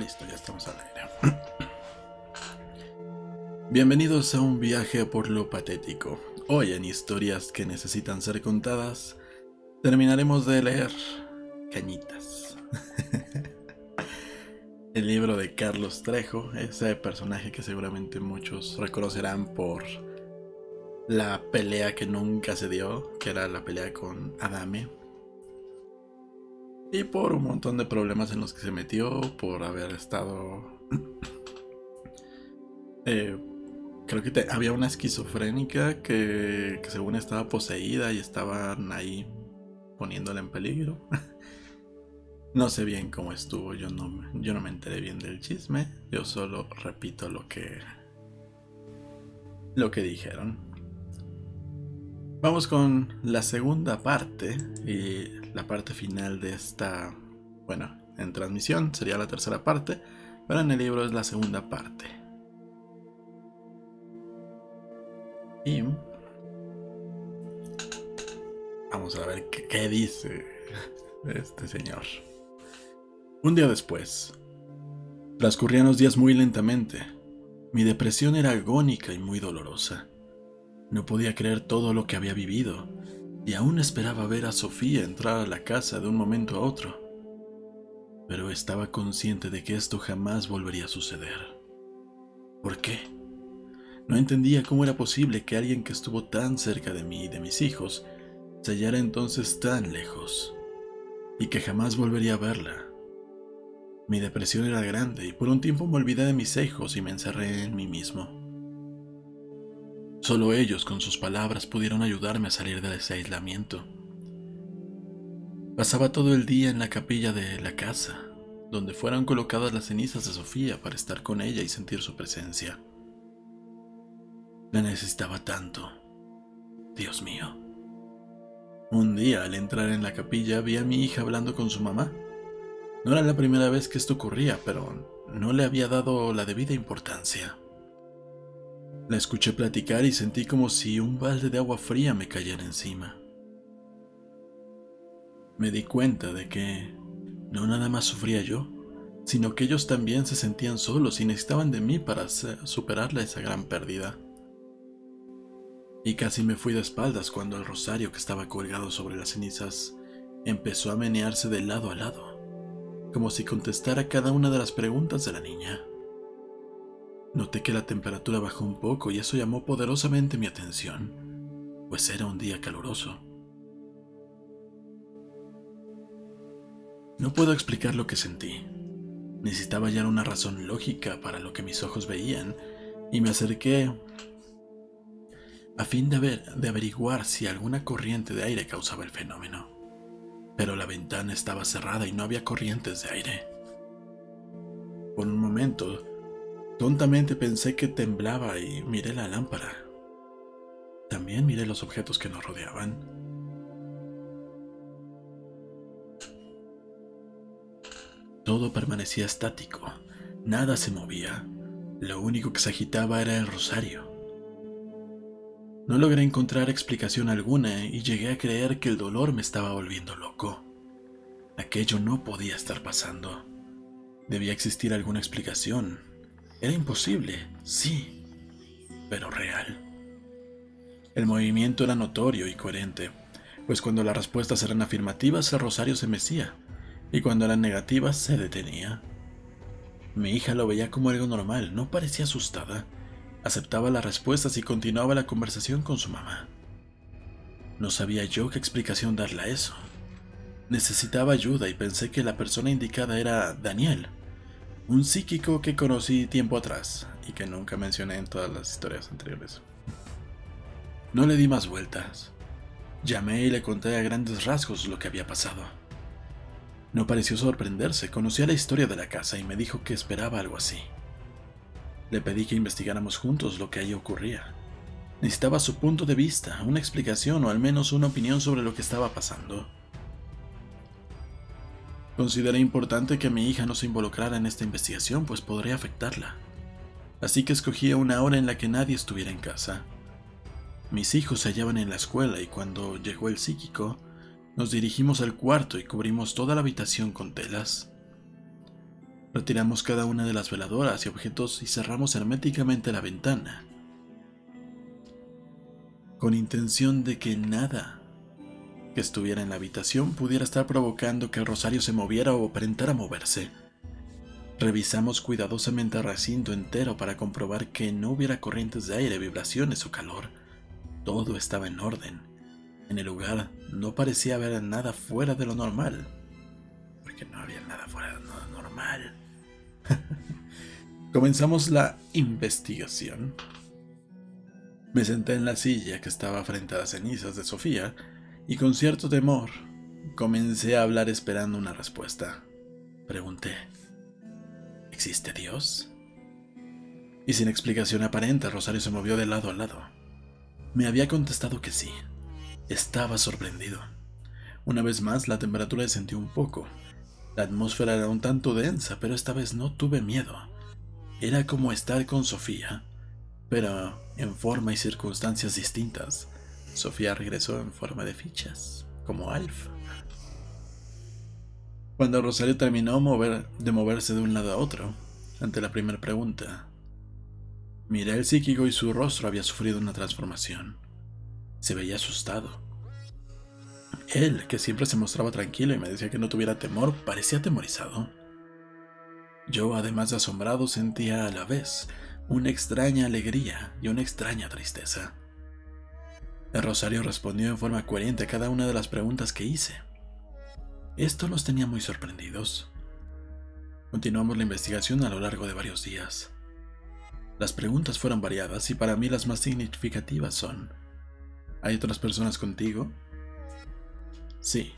Listo, ya estamos al aire. Bienvenidos a un viaje por lo patético. Hoy en historias que necesitan ser contadas, terminaremos de leer Cañitas. El libro de Carlos Trejo, ese personaje que seguramente muchos reconocerán por la pelea que nunca se dio, que era la pelea con Adame, y por un montón de problemas en los que se metió, por haber estado... Eh, creo que había una esquizofrénica que, que, según estaba poseída y estaban ahí poniéndola en peligro. no sé bien cómo estuvo, yo no, yo no me enteré bien del chisme, yo solo repito lo que... lo que dijeron. Vamos con la segunda parte y la parte final de esta, bueno, en transmisión sería la tercera parte, pero en el libro es la segunda parte. Y vamos a ver qué, dice este señor. Un día después, transcurrían los días muy lentamente. Mi depresión era agónica y muy dolorosa. No podía creer todo lo que había vivido y aún esperaba ver a Sofía entrar a la casa de un momento a otro. Pero estaba consciente de que esto jamás volvería a suceder. ¿Por qué? No entendía cómo era posible que alguien que estuvo tan cerca de mí y de mis hijos se hallara entonces tan lejos y que jamás volvería a verla. Mi depresión era grande y por un tiempo me olvidé de mis hijos y me encerré en mí mismo. Solo ellos con sus palabras pudieron ayudarme a salir de ese aislamiento. Pasaba todo el día en la capilla de la casa, donde fueron colocadas las cenizas de Sofía para estar con ella y sentir su presencia. La necesitaba tanto. Dios mío. Un día, al entrar en la capilla, vi a mi hija hablando con su mamá. No era la primera vez que esto ocurría, pero no le había dado la debida importancia. La escuché platicar y sentí como si un balde de agua fría me cayera encima. Me di cuenta de que no nada más sufría yo, sino que ellos también se sentían solos y necesitaban de mí para superarla esa gran pérdida. Y casi me fui de espaldas cuando el rosario que estaba colgado sobre las cenizas empezó a menearse de lado a lado, como si contestara cada una de las preguntas de la niña. Noté que la temperatura bajó un poco y eso llamó poderosamente mi atención, pues era un día caluroso. No puedo explicar lo que sentí. Necesitaba hallar una razón lógica para lo que mis ojos veían y me acerqué a fin de, de averiguar si alguna corriente de aire causaba el fenómeno. Pero la ventana estaba cerrada y no había corrientes de aire. Por un momento Tontamente pensé que temblaba y miré la lámpara. También miré los objetos que nos rodeaban. Todo permanecía estático, nada se movía, lo único que se agitaba era el rosario. No logré encontrar explicación alguna y llegué a creer que el dolor me estaba volviendo loco. Aquello no podía estar pasando. Debía existir alguna explicación, era imposible, sí, pero real. El movimiento era notorio y coherente, pues cuando las respuestas eran afirmativas el rosario se mecía, y cuando eran negativas se detenía. Mi hija lo veía como algo normal, no parecía asustada, aceptaba las respuestas y continuaba la conversación con su mamá. No sabía yo qué explicación darle a eso. Necesitaba ayuda y pensé que la persona indicada era Daniel, un psíquico que conocí tiempo atrás y que nunca mencioné en todas las historias anteriores. No le di más vueltas. Llamé y le conté a grandes rasgos lo que había pasado. No pareció sorprenderse, conocía la historia de la casa y me dijo que esperaba algo así. Le pedí que investigáramos juntos lo que allí ocurría. Necesitaba su punto de vista, una explicación o al menos una opinión sobre lo que estaba pasando. Consideré importante que mi hija no se involucrara en esta investigación, pues podría afectarla. Así que escogí una hora en la que nadie estuviera en casa. Mis hijos se hallaban en la escuela y cuando llegó el psíquico, nos dirigimos al cuarto y cubrimos toda la habitación con telas. Retiramos cada una de las veladoras y objetos y cerramos herméticamente la ventana, con intención de que nada que estuviera en la habitación pudiera estar provocando que el rosario se moviera o aparentara moverse. Revisamos cuidadosamente el recinto entero para comprobar que no hubiera corrientes de aire, vibraciones o calor. Todo estaba en orden. En el lugar no parecía haber nada fuera de lo normal. Porque no había nada fuera de lo normal. Comenzamos la investigación. Me senté en la silla que estaba frente a las cenizas de Sofía y con cierto temor comencé a hablar esperando una respuesta. Pregunté. ¿Existe Dios? Y sin explicación aparente, Rosario se movió de lado a lado. Me había contestado que sí. Estaba sorprendido. Una vez más, la temperatura descendió un poco. La atmósfera era un tanto densa, pero esta vez no tuve miedo. Era como estar con Sofía, pero en forma y circunstancias distintas. Sofía regresó en forma de fichas, como Alf. Cuando Rosario terminó de moverse de un lado a otro, ante la primera pregunta, miré el psíquico y su rostro había sufrido una transformación. Se veía asustado. Él, que siempre se mostraba tranquilo y me decía que no tuviera temor, parecía atemorizado. Yo, además de asombrado, sentía a la vez una extraña alegría y una extraña tristeza. El Rosario respondió en forma coherente a cada una de las preguntas que hice. Esto los tenía muy sorprendidos. Continuamos la investigación a lo largo de varios días. Las preguntas fueron variadas y para mí las más significativas son, ¿hay otras personas contigo? Sí.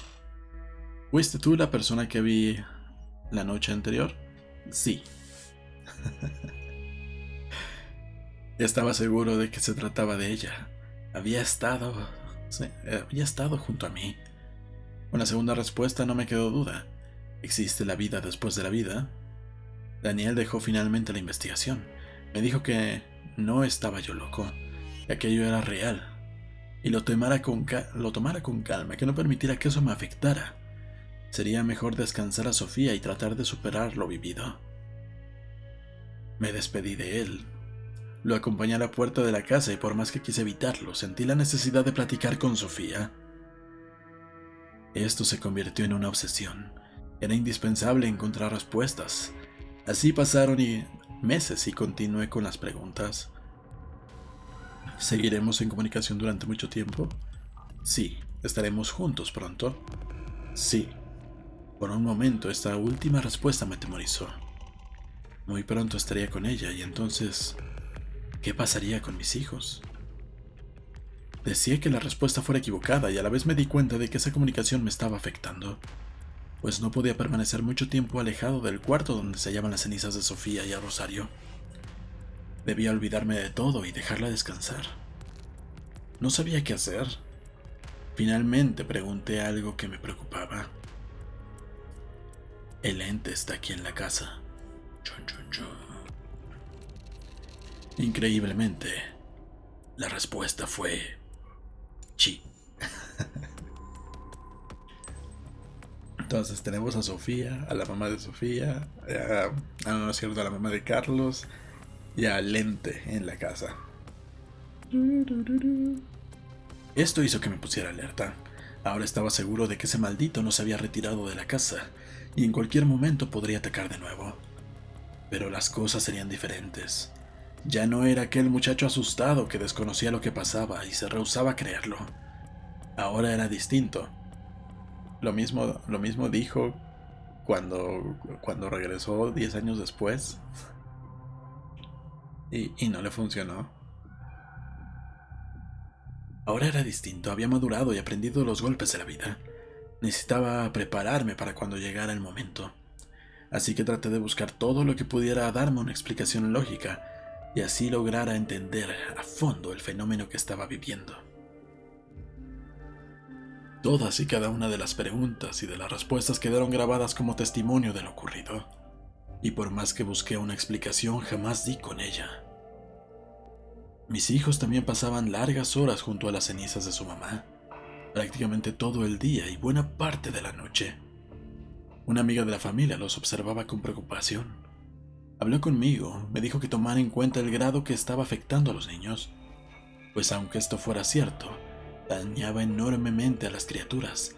¿Fuiste tú la persona que vi la noche anterior? Sí. Estaba seguro de que se trataba de ella. Había estado... había estado junto a mí. La segunda respuesta no me quedó duda. ¿Existe la vida después de la vida? Daniel dejó finalmente la investigación. Me dijo que no estaba yo loco, que aquello era real, y lo, tomara con lo tomara con calma, que no permitiera que eso me afectara. Sería mejor descansar a Sofía y tratar de superar lo vivido. Me despedí de él. Lo acompañé a la puerta de la casa y por más que quise evitarlo, sentí la necesidad de platicar con Sofía. Esto se convirtió en una obsesión. Era indispensable encontrar respuestas. Así pasaron meses y continué con las preguntas. ¿Seguiremos en comunicación durante mucho tiempo? Sí. ¿Estaremos juntos pronto? Sí. Por un momento esta última respuesta me atemorizó. Muy pronto estaría con ella y entonces, ¿qué pasaría con mis hijos? Decía que la respuesta fuera equivocada y a la vez me di cuenta de que esa comunicación me estaba afectando, pues no podía permanecer mucho tiempo alejado del cuarto donde se hallaban las cenizas de Sofía y a Rosario. Debía olvidarme de todo y dejarla descansar. No sabía qué hacer. Finalmente pregunté algo que me preocupaba. El ente está aquí en la casa. Increíblemente, la respuesta fue Entonces tenemos a Sofía, a la mamá de Sofía, a, a, no es cierto, a la mamá de Carlos y a Lente en la casa. Esto hizo que me pusiera alerta. Ahora estaba seguro de que ese maldito no se había retirado de la casa y en cualquier momento podría atacar de nuevo. Pero las cosas serían diferentes. Ya no era aquel muchacho asustado que desconocía lo que pasaba y se rehusaba a creerlo. Ahora era distinto. Lo mismo, lo mismo dijo cuando, cuando regresó 10 años después. Y, y no le funcionó. Ahora era distinto, había madurado y aprendido los golpes de la vida. Necesitaba prepararme para cuando llegara el momento. Así que traté de buscar todo lo que pudiera darme una explicación lógica y así lograra entender a fondo el fenómeno que estaba viviendo. Todas y cada una de las preguntas y de las respuestas quedaron grabadas como testimonio de lo ocurrido, y por más que busqué una explicación jamás di con ella. Mis hijos también pasaban largas horas junto a las cenizas de su mamá, prácticamente todo el día y buena parte de la noche. Una amiga de la familia los observaba con preocupación. Habló conmigo, me dijo que tomara en cuenta el grado que estaba afectando a los niños, pues aunque esto fuera cierto, dañaba enormemente a las criaturas,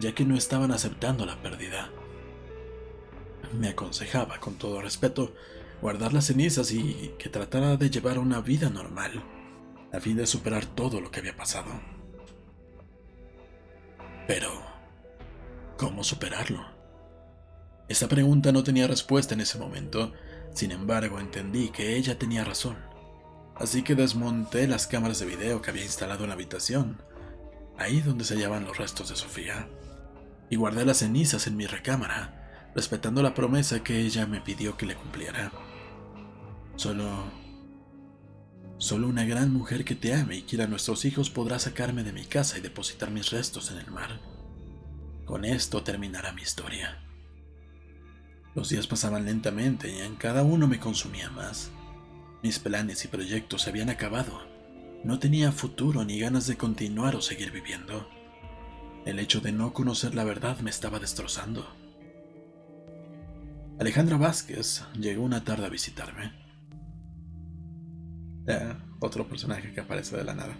ya que no estaban aceptando la pérdida. Me aconsejaba, con todo respeto, guardar las cenizas y que tratara de llevar una vida normal, a fin de superar todo lo que había pasado. Pero, ¿cómo superarlo? Esa pregunta no tenía respuesta en ese momento, sin embargo entendí que ella tenía razón. Así que desmonté las cámaras de video que había instalado en la habitación, ahí donde se hallaban los restos de Sofía, y guardé las cenizas en mi recámara, respetando la promesa que ella me pidió que le cumpliera. Solo... Solo una gran mujer que te ame y quiera a nuestros hijos podrá sacarme de mi casa y depositar mis restos en el mar. Con esto terminará mi historia. Los días pasaban lentamente y en cada uno me consumía más. Mis planes y proyectos se habían acabado. No tenía futuro ni ganas de continuar o seguir viviendo. El hecho de no conocer la verdad me estaba destrozando. Alejandra Vázquez llegó una tarde a visitarme. otro personaje que aparece de la nada.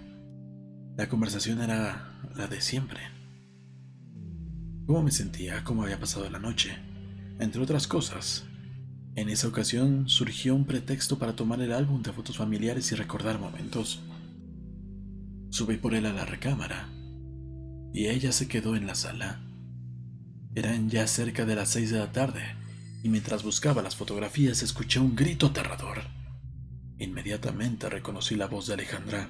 La conversación era la de siempre. ¿Cómo me sentía? ¿Cómo había pasado la noche? Entre otras cosas, en esa ocasión surgió un pretexto para tomar el álbum de fotos familiares y recordar momentos. Subí por él a la recámara y ella se quedó en la sala. Eran ya cerca de las seis de la tarde y mientras buscaba las fotografías escuché un grito aterrador. Inmediatamente reconocí la voz de Alejandra.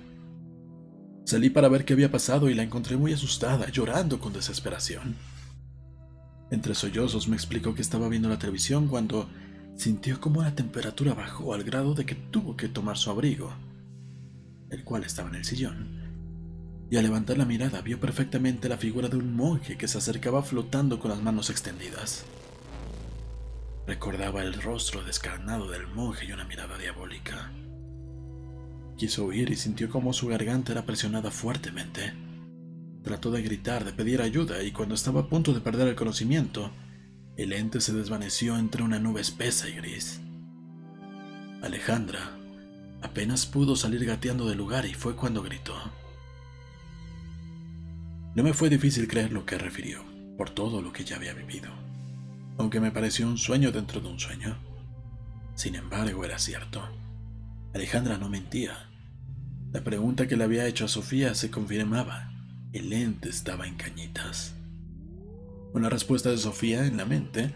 Salí para ver qué había pasado y la encontré muy asustada, llorando con desesperación. Entre sollozos me explicó que estaba viendo la televisión cuando sintió como la temperatura bajó al grado de que tuvo que tomar su abrigo, el cual estaba en el sillón. Y al levantar la mirada vio perfectamente la figura de un monje que se acercaba flotando con las manos extendidas. Recordaba el rostro descarnado del monje y una mirada diabólica. Quiso huir y sintió como su garganta era presionada fuertemente. Trató de gritar, de pedir ayuda, y cuando estaba a punto de perder el conocimiento, el ente se desvaneció entre una nube espesa y gris. Alejandra apenas pudo salir gateando del lugar y fue cuando gritó. No me fue difícil creer lo que refirió, por todo lo que ya había vivido, aunque me pareció un sueño dentro de un sueño. Sin embargo, era cierto. Alejandra no mentía. La pregunta que le había hecho a Sofía se confirmaba. El ente estaba en cañitas. Con la respuesta de Sofía en la mente,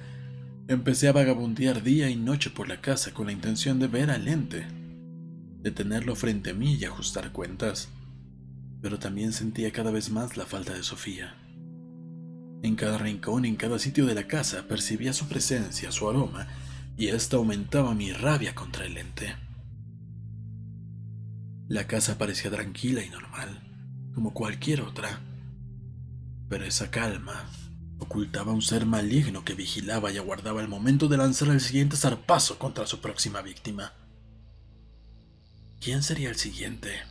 empecé a vagabundear día y noche por la casa con la intención de ver al ente, de tenerlo frente a mí y ajustar cuentas, pero también sentía cada vez más la falta de Sofía. En cada rincón, en cada sitio de la casa, percibía su presencia, su aroma, y esto aumentaba mi rabia contra el ente. La casa parecía tranquila y normal como cualquier otra. Pero esa calma ocultaba un ser maligno que vigilaba y aguardaba el momento de lanzar el siguiente zarpazo contra su próxima víctima. ¿Quién sería el siguiente?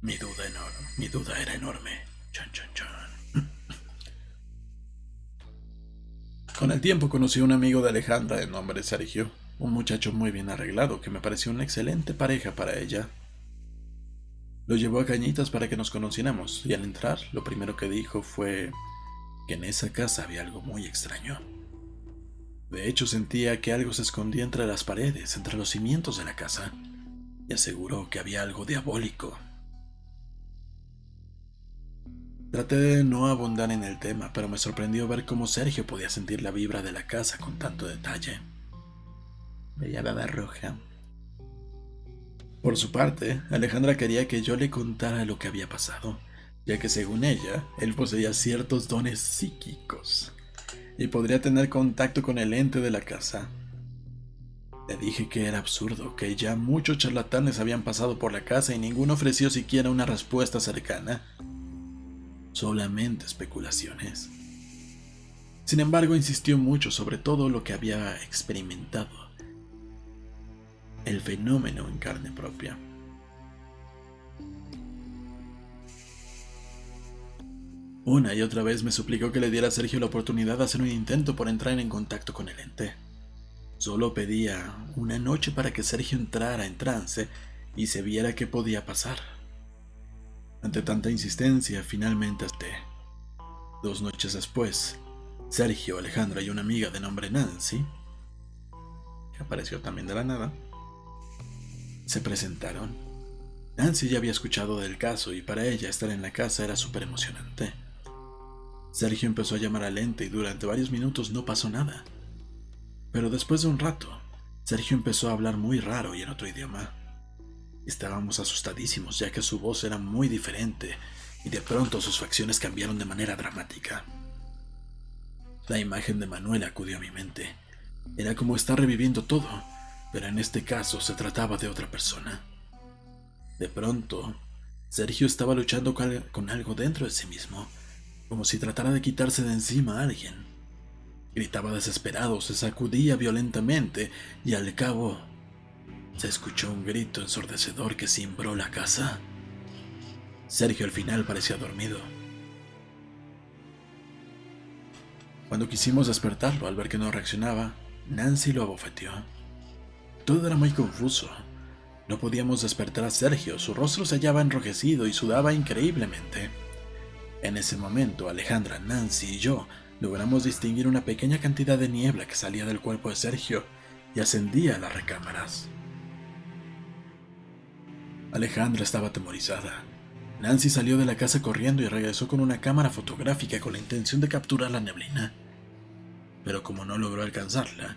Mi duda, enorme, mi duda era enorme. Con el tiempo conocí a un amigo de Alejandra de nombre Sergio, un muchacho muy bien arreglado que me pareció una excelente pareja para ella. Lo llevó a Cañitas para que nos conociéramos y al entrar lo primero que dijo fue que en esa casa había algo muy extraño. De hecho sentía que algo se escondía entre las paredes, entre los cimientos de la casa, y aseguró que había algo diabólico. Traté de no abundar en el tema, pero me sorprendió ver cómo Sergio podía sentir la vibra de la casa con tanto detalle. Bella baba roja, por su parte, Alejandra quería que yo le contara lo que había pasado, ya que según ella, él poseía ciertos dones psíquicos y podría tener contacto con el ente de la casa. Le dije que era absurdo, que ya muchos charlatanes habían pasado por la casa y ninguno ofreció siquiera una respuesta cercana. Solamente especulaciones. Sin embargo, insistió mucho sobre todo lo que había experimentado el fenómeno en carne propia. Una y otra vez me suplicó que le diera a Sergio la oportunidad de hacer un intento por entrar en contacto con el ente. Solo pedía una noche para que Sergio entrara en trance y se viera qué podía pasar. Ante tanta insistencia, finalmente acepté. Dos noches después, Sergio, Alejandra y una amiga de nombre Nancy, que apareció también de la nada, se presentaron. Nancy ya había escuchado del caso y para ella estar en la casa era súper emocionante. Sergio empezó a llamar al ente y durante varios minutos no pasó nada. Pero después de un rato, Sergio empezó a hablar muy raro y en otro idioma. Estábamos asustadísimos ya que su voz era muy diferente y de pronto sus facciones cambiaron de manera dramática. La imagen de Manuel acudió a mi mente. Era como estar reviviendo todo, pero en este caso se trataba de otra persona. De pronto, Sergio estaba luchando con algo dentro de sí mismo como si tratara de quitarse de encima a alguien. Gritaba desesperado, se sacudía violentamente y al cabo se escuchó un grito ensordecedor que cimbró la casa. Sergio al final parecía dormido. Cuando quisimos despertarlo al ver que no reaccionaba, Nancy lo abofeteó. Todo era muy confuso. No podíamos despertar a Sergio, su rostro se hallaba enrojecido y sudaba increíblemente. En ese momento, Alejandra, Nancy y yo logramos distinguir una pequeña cantidad de niebla que salía del cuerpo de Sergio y ascendía a las recámaras. Alejandra estaba atemorizada. Nancy salió de la casa corriendo y regresó con una cámara fotográfica con la intención de capturar la neblina. Pero como no logró alcanzarla,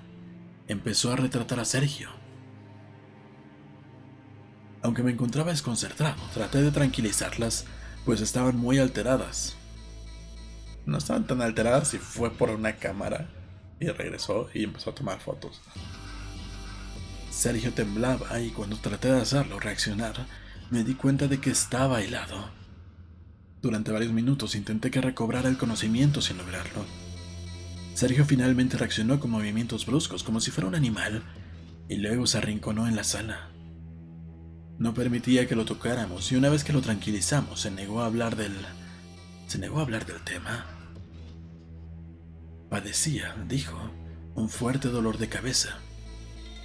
empezó a retratar a Sergio. Aunque me encontraba desconcertado, traté de tranquilizarlas pues estaban muy alteradas. No estaban tan alteradas y fue por una cámara y regresó y empezó a tomar fotos. Sergio temblaba y cuando traté de hacerlo reaccionar, me di cuenta de que estaba helado. Durante varios minutos intenté que recobrara el conocimiento sin lograrlo. Sergio finalmente reaccionó con movimientos bruscos como si fuera un animal y luego se arrinconó en la sala. No permitía que lo tocáramos y una vez que lo tranquilizamos se negó a hablar del... se negó a hablar del tema. Padecía, dijo, un fuerte dolor de cabeza.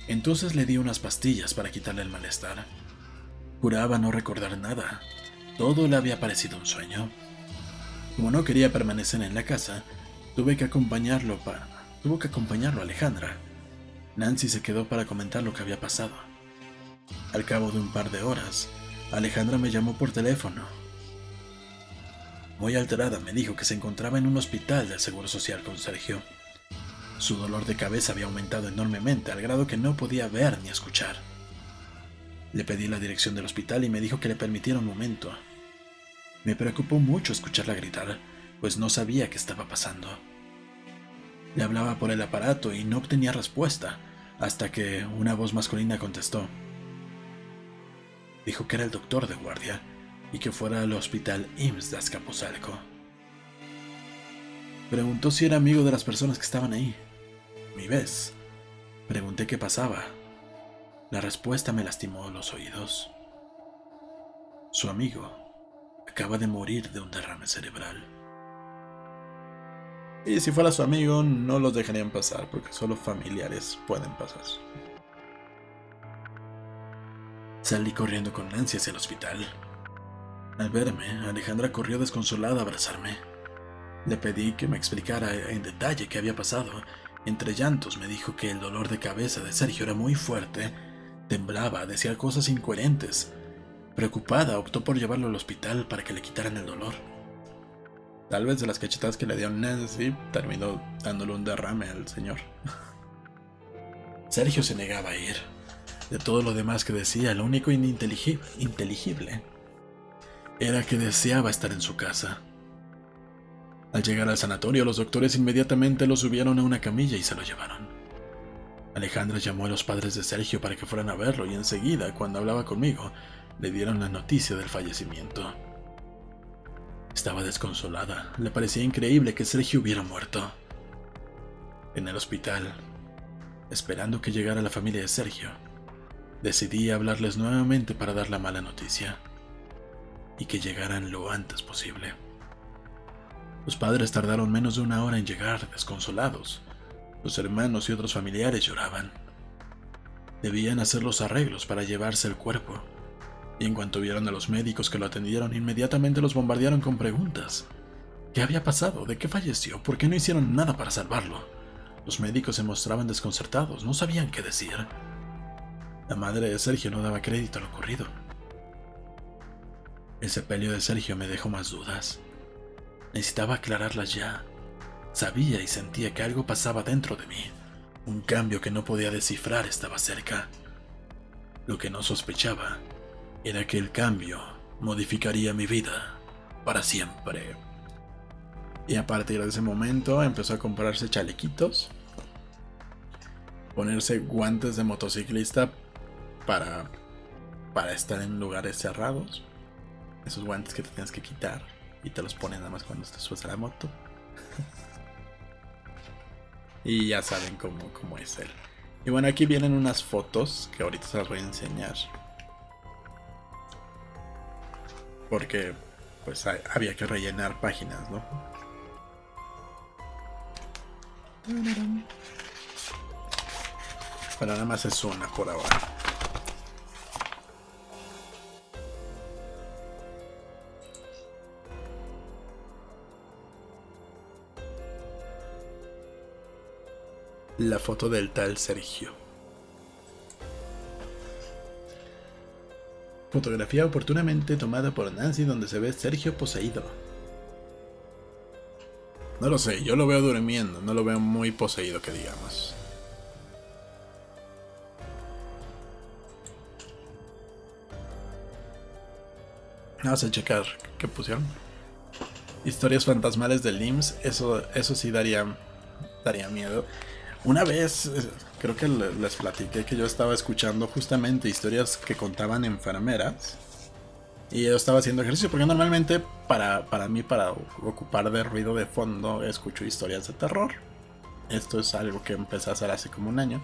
Entonces le di unas pastillas para quitarle el malestar. Juraba no recordar nada. Todo le había parecido un sueño. Como no quería permanecer en la casa, tuve que acompañarlo para... tuvo que acompañarlo Alejandra. Nancy se quedó para comentar lo que había pasado. Al cabo de un par de horas, Alejandra me llamó por teléfono. Muy alterada me dijo que se encontraba en un hospital del Seguro Social con Sergio. Su dolor de cabeza había aumentado enormemente al grado que no podía ver ni escuchar. Le pedí la dirección del hospital y me dijo que le permitiera un momento. Me preocupó mucho escucharla gritar, pues no sabía qué estaba pasando. Le hablaba por el aparato y no obtenía respuesta, hasta que una voz masculina contestó. Dijo que era el doctor de guardia y que fuera al hospital IMSS de Azcapotzalco. Preguntó si era amigo de las personas que estaban ahí. Mi vez. Pregunté qué pasaba. La respuesta me lastimó los oídos. Su amigo acaba de morir de un derrame cerebral. Y si fuera su amigo, no los dejarían pasar, porque solo familiares pueden pasar. Salí corriendo con Nancy hacia el hospital. Al verme, Alejandra corrió desconsolada a abrazarme. Le pedí que me explicara en detalle qué había pasado. Entre llantos me dijo que el dolor de cabeza de Sergio era muy fuerte, temblaba, decía cosas incoherentes. Preocupada, optó por llevarlo al hospital para que le quitaran el dolor. Tal vez de las cachetadas que le dio Nancy, terminó dándole un derrame al señor. Sergio se negaba a ir. De todo lo demás que decía, lo único ininteligible era que deseaba estar en su casa. Al llegar al sanatorio, los doctores inmediatamente lo subieron a una camilla y se lo llevaron. Alejandra llamó a los padres de Sergio para que fueran a verlo y enseguida, cuando hablaba conmigo, le dieron la noticia del fallecimiento. Estaba desconsolada, le parecía increíble que Sergio hubiera muerto. En el hospital, esperando que llegara la familia de Sergio, decidí hablarles nuevamente para dar la mala noticia y que llegaran lo antes posible. Los padres tardaron menos de una hora en llegar, desconsolados. Los hermanos y otros familiares lloraban. Debían hacer los arreglos para llevarse el cuerpo. Y en cuanto vieron a los médicos que lo atendieron, inmediatamente los bombardearon con preguntas. ¿Qué había pasado? ¿De qué falleció? ¿Por qué no hicieron nada para salvarlo? Los médicos se mostraban desconcertados, no sabían qué decir. La madre de Sergio no daba crédito a lo ocurrido. El sepelio de Sergio me dejó más dudas. Necesitaba aclararlas ya. Sabía y sentía que algo pasaba dentro de mí. Un cambio que no podía descifrar estaba cerca. Lo que no sospechaba era que el cambio modificaría mi vida para siempre. Y a partir de ese momento empezó a comprarse chalequitos, ponerse guantes de motociclista para, para estar en lugares cerrados. Esos guantes que te tienes que quitar y te los pones nada más cuando te subes a la moto. y ya saben cómo, cómo es él. Y bueno, aquí vienen unas fotos que ahorita se las voy a enseñar. Porque pues había que rellenar páginas, ¿no? Pero nada más es una por ahora. La foto del tal Sergio. Fotografía oportunamente tomada por Nancy donde se ve Sergio poseído. No lo sé, yo lo veo durmiendo, no lo veo muy poseído que digamos. Vamos a checar qué pusieron. Historias fantasmales del IMSS, eso, eso sí daría, daría miedo. Una vez, eh, creo que les platiqué que yo estaba escuchando justamente historias que contaban enfermeras y yo estaba haciendo ejercicio, porque normalmente para, para mí, para ocupar de ruido de fondo, escucho historias de terror. Esto es algo que empecé a hacer hace como un año.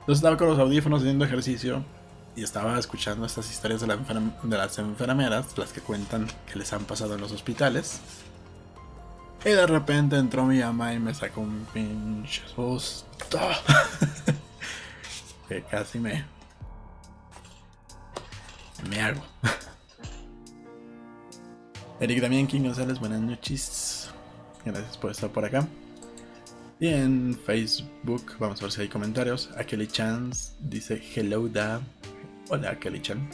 Entonces estaba con los audífonos haciendo ejercicio y estaba escuchando estas historias de, de las enfermeras, las que cuentan que les han pasado en los hospitales. Y de repente entró mi mamá y me sacó un pinche susto. que casi me... Me hago. Eric Damián King González, buenas noches. Gracias por estar por acá. Y en Facebook, vamos a ver si hay comentarios. Kelly Chance dice Hello da. Hola Kelly Chan.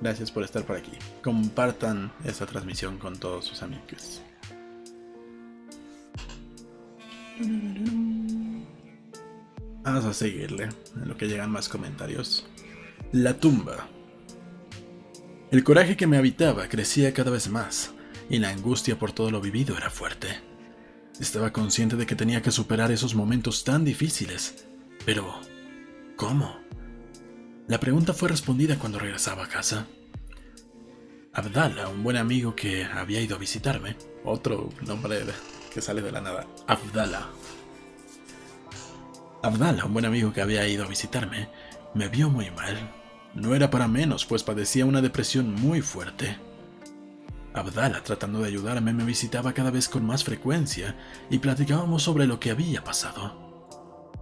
Gracias por estar por aquí. Compartan esta transmisión con todos sus amigos. Vamos a seguirle en lo que llegan más comentarios. La tumba. El coraje que me habitaba crecía cada vez más, y la angustia por todo lo vivido era fuerte. Estaba consciente de que tenía que superar esos momentos tan difíciles, pero ¿cómo? La pregunta fue respondida cuando regresaba a casa. Abdala, un buen amigo que había ido a visitarme, otro nombre que sale de la nada, Abdala. Abdala, un buen amigo que había ido a visitarme, me vio muy mal no era para menos, pues padecía una depresión muy fuerte. Abdala, tratando de ayudarme, me visitaba cada vez con más frecuencia y platicábamos sobre lo que había pasado.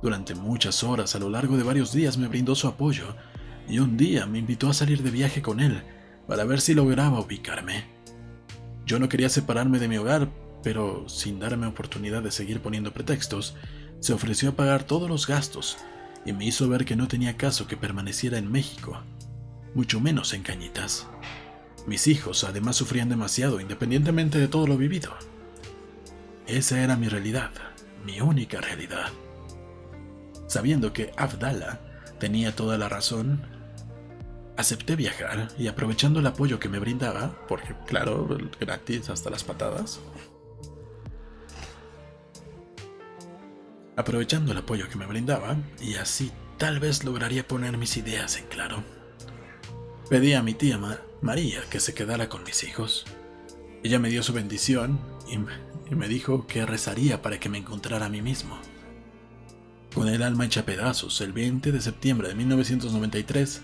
Durante muchas horas a lo largo de varios días me brindó su apoyo y un día me invitó a salir de viaje con él para ver si lograba ubicarme. Yo no quería separarme de mi hogar, pero sin darme oportunidad de seguir poniendo pretextos, se ofreció a pagar todos los gastos y me hizo ver que no tenía caso que permaneciera en México, mucho menos en Cañitas. Mis hijos además sufrían demasiado independientemente de todo lo vivido. Esa era mi realidad, mi única realidad. Sabiendo que Abdala tenía toda la razón, acepté viajar y aprovechando el apoyo que me brindaba, porque claro, gratis hasta las patadas, aprovechando el apoyo que me brindaba, y así tal vez lograría poner mis ideas en claro. Pedí a mi tía María que se quedara con mis hijos. Ella me dio su bendición y, y me dijo que rezaría para que me encontrara a mí mismo. Con el alma hecha pedazos, el 20 de septiembre de 1993,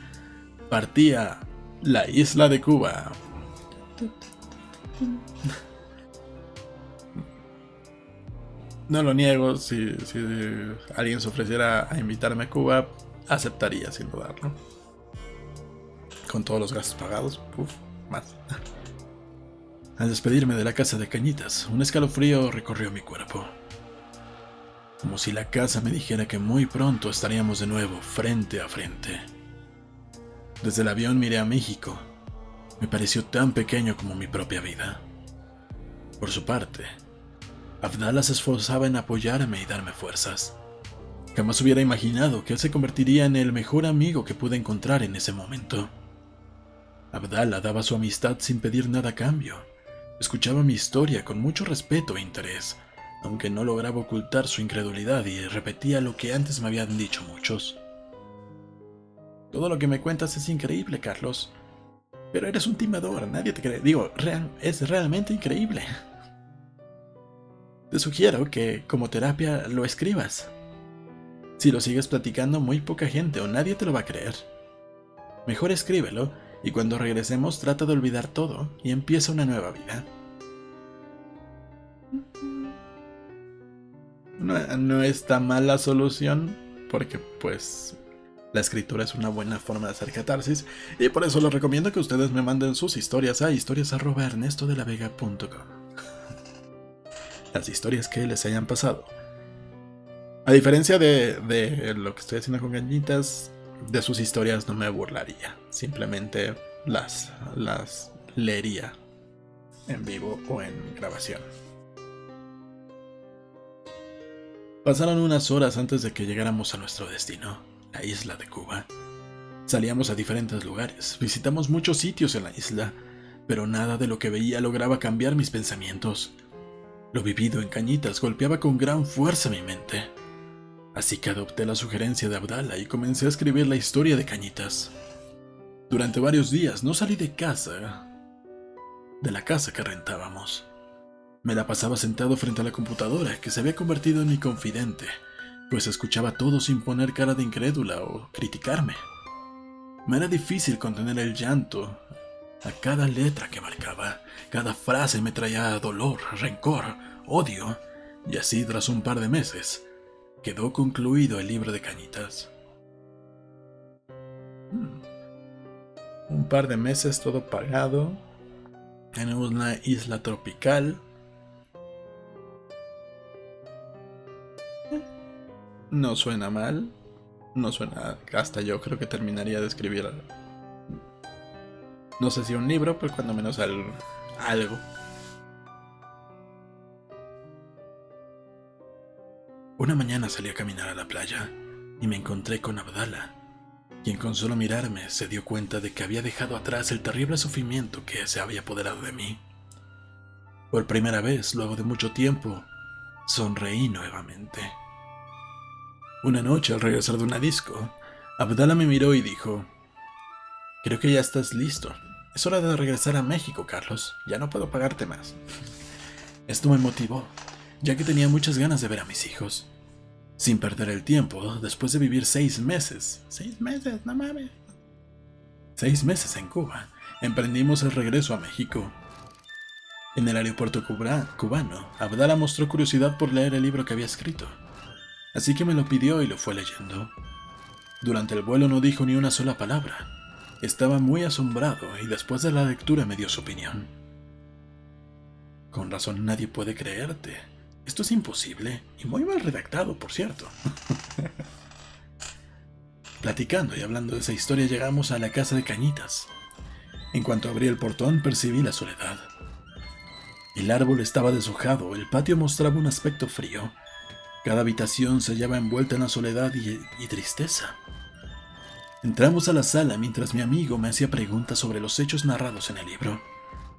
partía la isla de Cuba. No lo niego, si, alguien se ofreciera a invitarme a Cuba, aceptaría sin dudarlo. Con todos los gastos pagados, uff, más. Al despedirme de la casa de Cañitas, un escalofrío recorrió mi cuerpo. Como si la casa me dijera que muy pronto estaríamos de nuevo frente a frente. Desde el avión miré a México. Me pareció tan pequeño como mi propia vida. Por su parte, Abdallah se esforzaba en apoyarme y darme fuerzas. Jamás hubiera imaginado que él se convertiría en el mejor amigo que pude encontrar en ese momento. Abdallah daba su amistad sin pedir nada a cambio. Escuchaba mi historia con mucho respeto e interés, aunque no lograba ocultar su incredulidad y repetía lo que antes me habían dicho muchos. Todo lo que me cuentas es increíble, Carlos. Pero eres un timador, nadie te cree. Digo, es realmente increíble. Te sugiero que, como terapia, lo escribas. Si lo sigues platicando, muy poca gente o nadie te lo va a creer. Mejor escríbelo y cuando regresemos trata de olvidar todo y empieza una nueva vida. No, no está mal la solución, porque pues la escritura es una buena forma de hacer catarsis y por eso les recomiendo que ustedes me manden sus historias a historias@ernestodelavega.com. Las historias que les hayan pasado. A diferencia de, lo que estoy haciendo con gañitas, de sus historias no me burlaría. Simplemente las, las leería en vivo o en grabación. Pasaron unas horas antes de que llegáramos a nuestro destino, la isla de Cuba. Salíamos a diferentes lugares, visitamos muchos sitios en la isla, pero nada de lo que veía lograba cambiar mis pensamientos. Lo vivido en Cañitas golpeaba con gran fuerza mi mente. Así que adopté la sugerencia de Abdala y comencé a escribir la historia de Cañitas. Durante varios días no salí de casa, de la casa que rentábamos. Me la pasaba sentado frente a la computadora, que se había convertido en mi confidente, pues escuchaba todo sin poner cara de incrédula o criticarme. Me era difícil contener el llanto a cada letra que marcaba. Cada frase me traía dolor, rencor, odio, y así tras un par de meses quedó concluido el libro de cañitas. Hmm. Un par de meses todo pagado en una isla tropical. No suena mal. No suena. Hasta yo creo que terminaría de escribir. No sé si un libro, pero cuando menos algo. Una mañana salí a caminar a la playa y me encontré con Abdala, quien con solo mirarme se dio cuenta de que había dejado atrás el terrible sufrimiento que se había apoderado de mí. Por primera vez, luego de mucho tiempo, sonreí nuevamente. Una noche, al regresar de una disco, Abdala me miró y dijo, Creo que ya estás listo. Es hora de regresar a México, Carlos. Ya no puedo pagarte más. Esto me motivó ya que tenía muchas ganas de ver a mis hijos. Sin perder el tiempo, después de vivir seis meses, seis meses, no mames, seis meses en Cuba, emprendimos el regreso a México. En el aeropuerto cubano, Abdala mostró curiosidad por leer el libro que había escrito, así que me lo pidió y lo fue leyendo. Durante el vuelo no dijo ni una sola palabra. Estaba muy asombrado y después de la lectura me dio su opinión. Con razón nadie puede creerte, esto es imposible y muy mal redactado, por cierto. Platicando y hablando de esa historia llegamos a la casa de Cañitas. En cuanto abrí el portón percibí la soledad. El árbol estaba deshojado, el patio mostraba un aspecto frío. Cada habitación se hallaba envuelta en la soledad y, y tristeza. Entramos a la sala mientras mi amigo me hacía preguntas sobre los hechos narrados en el libro,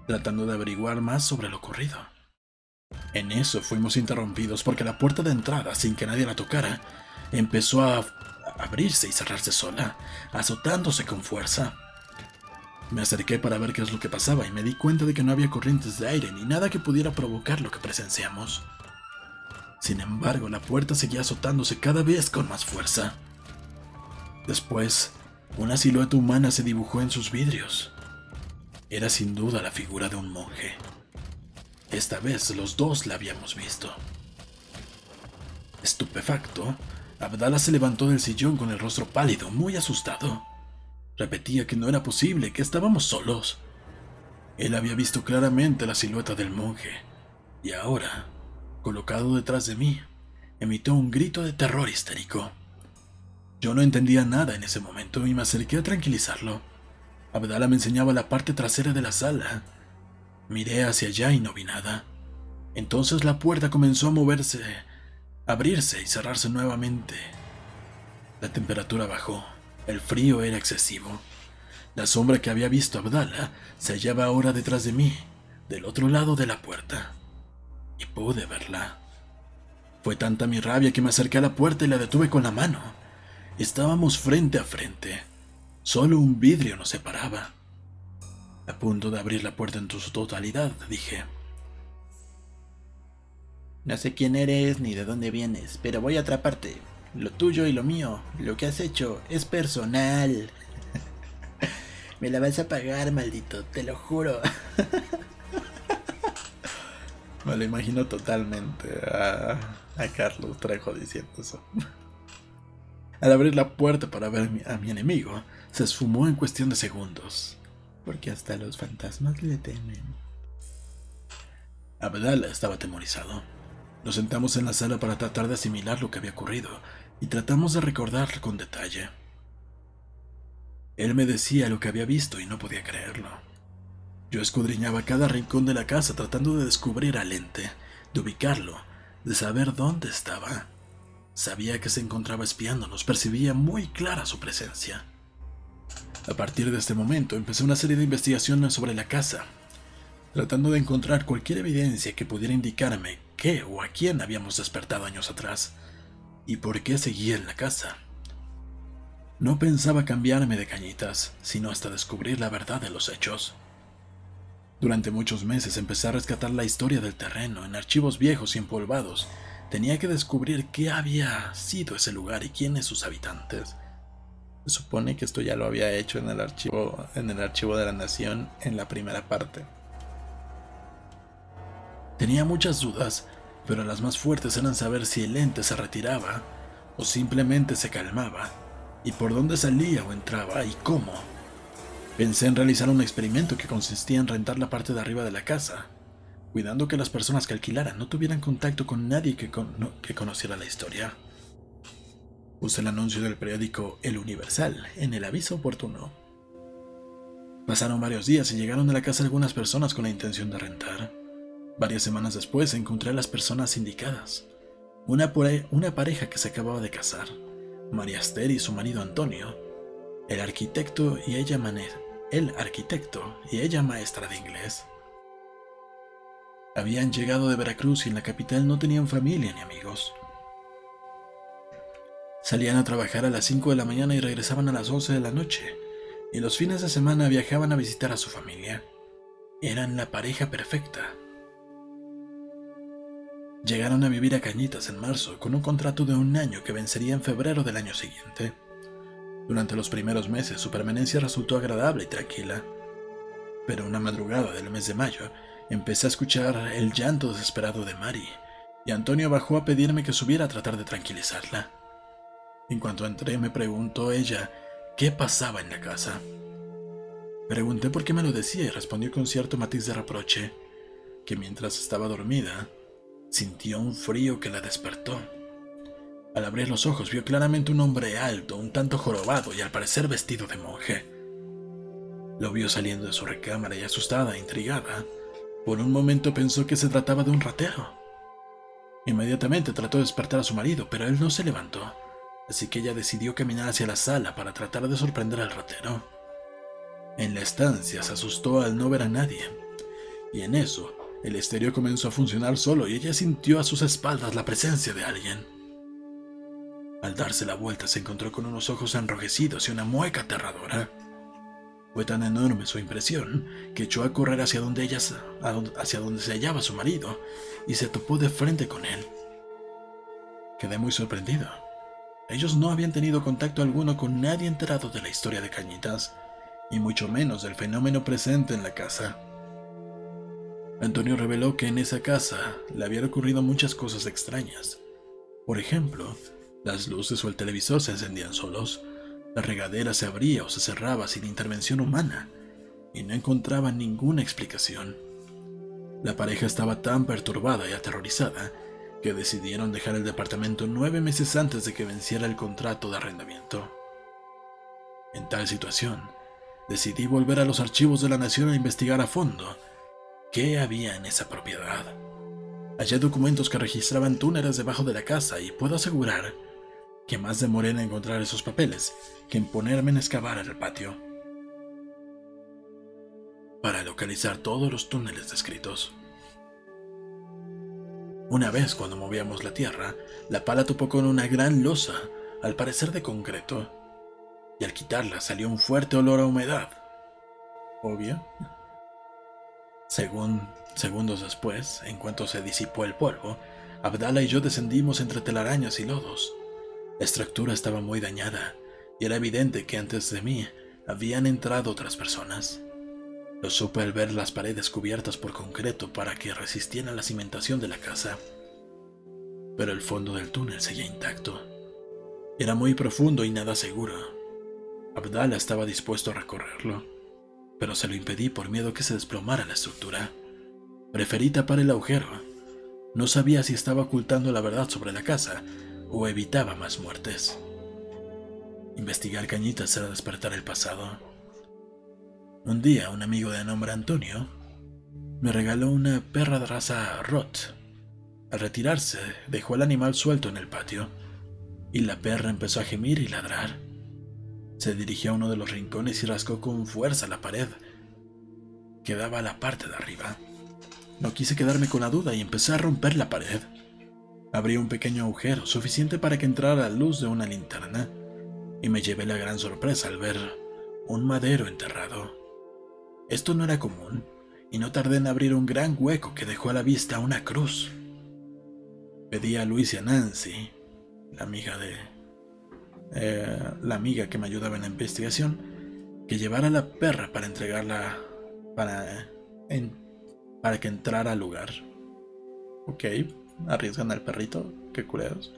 tratando de averiguar más sobre lo ocurrido. En eso fuimos interrumpidos porque la puerta de entrada, sin que nadie la tocara, empezó a abrirse y cerrarse sola, azotándose con fuerza. Me acerqué para ver qué es lo que pasaba y me di cuenta de que no había corrientes de aire ni nada que pudiera provocar lo que presenciamos. Sin embargo, la puerta seguía azotándose cada vez con más fuerza. Después, una silueta humana se dibujó en sus vidrios. Era sin duda la figura de un monje. Esta vez los dos la habíamos visto. Estupefacto, Abdala se levantó del sillón con el rostro pálido, muy asustado. Repetía que no era posible, que estábamos solos. Él había visto claramente la silueta del monje, y ahora, colocado detrás de mí, emitió un grito de terror histérico. Yo no entendía nada en ese momento y me acerqué a tranquilizarlo. Abdala me enseñaba la parte trasera de la sala. Miré hacia allá y no vi nada. Entonces la puerta comenzó a moverse, abrirse y cerrarse nuevamente. La temperatura bajó. El frío era excesivo. La sombra que había visto Abdala se hallaba ahora detrás de mí, del otro lado de la puerta. Y pude verla. Fue tanta mi rabia que me acerqué a la puerta y la detuve con la mano. Estábamos frente a frente. Solo un vidrio nos separaba. A punto de abrir la puerta en su totalidad, dije. No sé quién eres ni de dónde vienes, pero voy a atraparte. Lo tuyo y lo mío, lo que has hecho, es personal. Me la vas a pagar, maldito, te lo juro. Me lo imagino totalmente a, a Carlos Trejo diciendo eso. Al abrir la puerta para ver a mi enemigo, se esfumó en cuestión de segundos. Porque hasta los fantasmas le temen. Abdala estaba atemorizado. Nos sentamos en la sala para tratar de asimilar lo que había ocurrido y tratamos de recordar con detalle. Él me decía lo que había visto y no podía creerlo. Yo escudriñaba cada rincón de la casa tratando de descubrir al ente, de ubicarlo, de saber dónde estaba. Sabía que se encontraba espiándonos, percibía muy clara su presencia. A partir de este momento empecé una serie de investigaciones sobre la casa, tratando de encontrar cualquier evidencia que pudiera indicarme qué o a quién habíamos despertado años atrás y por qué seguía en la casa. No pensaba cambiarme de cañitas, sino hasta descubrir la verdad de los hechos. Durante muchos meses empecé a rescatar la historia del terreno en archivos viejos y empolvados. Tenía que descubrir qué había sido ese lugar y quiénes sus habitantes. Se supone que esto ya lo había hecho en el archivo, en el archivo de la nación en la primera parte. Tenía muchas dudas, pero las más fuertes eran saber si el ente se retiraba o simplemente se calmaba, y por dónde salía o entraba y cómo. Pensé en realizar un experimento que consistía en rentar la parte de arriba de la casa, cuidando que las personas que alquilaran no tuvieran contacto con nadie que, conociera la historia. Puse el anuncio del periódico El Universal en el aviso oportuno. Pasaron varios días y llegaron a la casa algunas personas con la intención de rentar. Varias semanas después encontré a las personas indicadas. Una, pareja que se acababa de casar, María Esther y su marido Antonio, el arquitecto y ella maestra de inglés. Habían llegado de Veracruz y en la capital no tenían familia ni amigos. Salían a trabajar a las 5 de la mañana y regresaban a las 11 de la noche, y los fines de semana viajaban a visitar a su familia. Eran la pareja perfecta. Llegaron a vivir a Cañitas en marzo con un contrato de un año que vencería en febrero del año siguiente. Durante los primeros meses su permanencia resultó agradable y tranquila, pero una madrugada del mes de mayo empecé a escuchar el llanto desesperado de Mari, y Antonio bajó a pedirme que subiera a tratar de tranquilizarla. En cuanto entré me preguntó ella qué pasaba en la casa. Pregunté por qué me lo decía y respondió con cierto matiz de reproche, que mientras estaba dormida, Sintió un frío que la despertó. Al abrir los ojos vio claramente un hombre alto, un tanto jorobado y al parecer vestido de monje. Lo vio saliendo de su recámara y asustada, intrigada, por un momento pensó que se trataba de un ratero. Inmediatamente trató de despertar a su marido, pero él no se levantó, así que ella decidió caminar hacia la sala para tratar de sorprender al ratero. En la estancia se asustó al no ver a nadie, y en eso el estéreo comenzó a funcionar solo y ella sintió a sus espaldas la presencia de alguien. Al darse la vuelta se encontró con unos ojos enrojecidos y una mueca aterradora. Fue tan enorme su impresión que echó a correr hacia donde, ella, hacia donde se hallaba su marido y se topó de frente con él. Quedé muy sorprendido. Ellos no habían tenido contacto alguno con nadie enterado de la historia de Cañitas, y mucho menos del fenómeno presente en la casa. Antonio reveló que en esa casa le habían ocurrido muchas cosas extrañas, Por ejemplo, las luces o el televisor se encendían solos, la regadera se abría o se cerraba sin intervención humana, y no encontraban ninguna explicación. La pareja estaba tan perturbada y aterrorizada que decidieron dejar el departamento nueve meses antes de que venciera el contrato de arrendamiento. En tal situación, decidí volver a los archivos de la Nación a investigar a fondo qué había en esa propiedad. Hallé documentos que registraban túneles debajo de la casa y puedo asegurar que más demoré en encontrar esos papeles que en ponerme en excavar el patio. Para localizar todos los túneles descritos. Una vez cuando movíamos la tierra, la pala topó con una gran losa, al parecer de concreto, y al quitarla salió un fuerte olor a humedad. Obvio. Según Segundos después, en cuanto se disipó el polvo, Abdala y yo descendimos entre telarañas y lodos. La estructura estaba muy dañada y era evidente que antes de mí habían entrado otras personas. Lo supe al ver las paredes cubiertas por concreto para que resistieran la cimentación de la casa. Pero el fondo del túnel seguía intacto. Era muy profundo y nada seguro. Abdala estaba dispuesto a recorrerlo, pero se lo impedí por miedo que se desplomara la estructura. Preferí tapar el agujero. No sabía si estaba ocultando la verdad sobre la casa o evitaba más muertes. Investigar cañitas era despertar el pasado. Un día un amigo de nombre Antonio me regaló una perra de raza Rot. Al retirarse, dejó al animal suelto en el patio y la perra empezó a gemir y ladrar. Se dirigió a uno de los rincones y rascó con fuerza la pared que daba la parte de arriba. No quise quedarme con la duda y empecé a romper la pared. Abrí un pequeño agujero, suficiente para que entrara la luz de una linterna, y me llevé la gran sorpresa al ver un madero enterrado. Esto no era común, y no tardé en abrir un gran hueco que dejó a la vista una cruz. Pedí a Luis y a Nancy, la amiga de... Eh, la amiga que me ayudaba en la investigación, que llevara la perra para entregarla para para que entrara al lugar. Ok, arriesgan al perrito, qué culeros.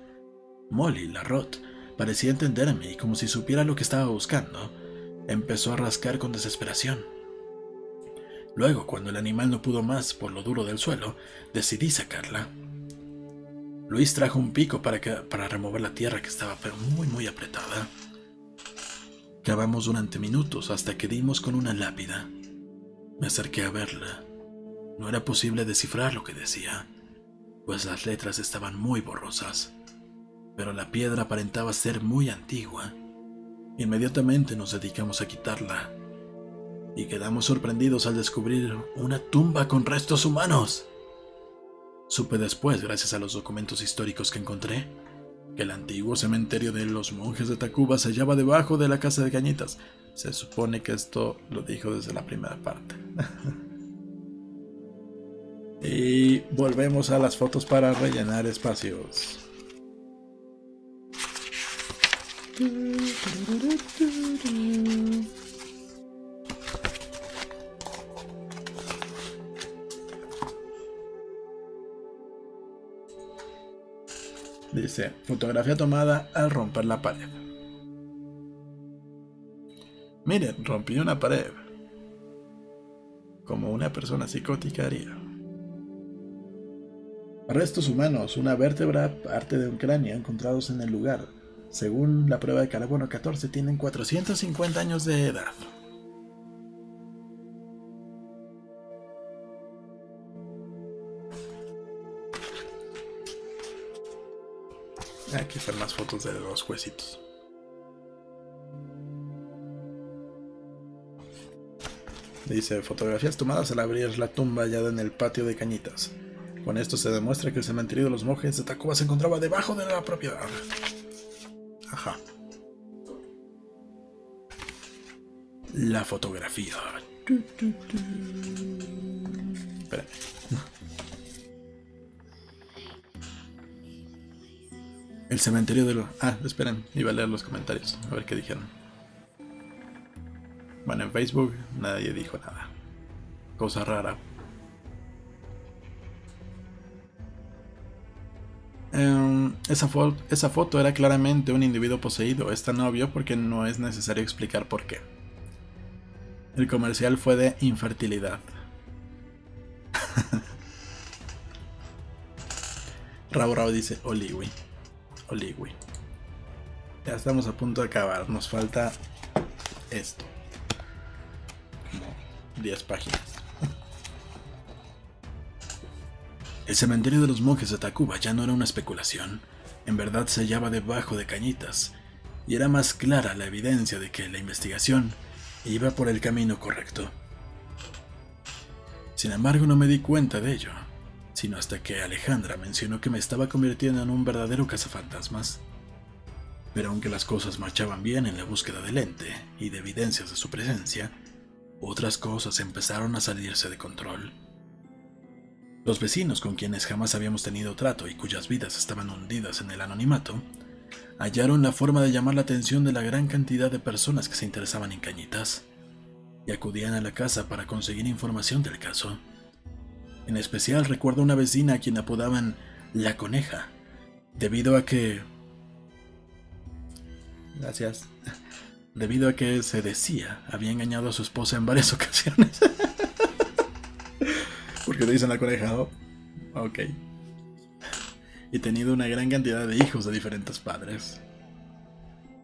Molly, la Rot, parecía entenderme y como si supiera lo que estaba buscando, empezó a rascar con desesperación. Luego, cuando el animal no pudo más por lo duro del suelo, decidí sacarla. Luis trajo un pico para, para remover la tierra que estaba muy muy apretada. Cavamos durante minutos hasta que dimos con una lápida. Me acerqué a verla. No era posible descifrar lo que decía, pues las letras estaban muy borrosas, pero la piedra aparentaba ser muy antigua. Inmediatamente nos dedicamos a quitarla y quedamos sorprendidos al descubrir una tumba con restos humanos. Supe después, gracias a los documentos históricos que encontré, que el antiguo cementerio de los monjes de Tacuba se hallaba debajo de la casa de Cañitas. Se supone que esto lo dijo desde la primera parte. Y volvemos a las fotos para rellenar espacios. Dice, fotografía tomada al romper la pared. Miren, rompí una pared. Como una persona psicótica haría. Restos humanos, una vértebra, parte de un cráneo encontrados en el lugar. Según la prueba de carbono 14, tienen 450 años de edad. Aquí están más fotos de los huesitos. Dice, fotografías tomadas al abrir la tumba hallada en el patio de Cañitas. Con esto se demuestra que el cementerio de los monjes de Tacuba se encontraba debajo de la propiedad. Ajá. La fotografía. Espera. El cementerio de los... Ah, esperen, iba a leer los comentarios, a ver qué dijeron. Bueno, en Facebook nadie dijo nada. Cosa rara, Em, esa, esa foto era claramente un individuo poseído. Es tan obvio porque no es necesario explicar por qué. El comercial fue de infertilidad. Rabo Rabo dice Oliwi. Oliwi. Ya estamos a punto de acabar. Nos falta esto. Como 10 páginas. El cementerio de los monjes de Tacuba ya no era una especulación. En verdad se hallaba debajo de cañitas. Y era más clara la evidencia de que la investigación iba por el camino correcto. Sin embargo, no me di cuenta de ello, sino hasta que Alejandra mencionó que me estaba convirtiendo en un verdadero cazafantasmas. Pero aunque las cosas marchaban bien en la búsqueda del ente y de evidencias de su presencia, otras cosas empezaron a salirse de control. Los vecinos con quienes jamás habíamos tenido trato y cuyas vidas estaban hundidas en el anonimato, hallaron la forma de llamar la atención de la gran cantidad de personas que se interesaban en cañitas y acudían a la casa para conseguir información del caso. En especial recuerdo una vecina a quien apodaban la coneja, debido a que Gracias. Debido a que se decía, había engañado a su esposa en varias ocasiones. Porque le dicen la coneja, ¿no? Ok. Y tenido una gran cantidad de hijos de diferentes padres.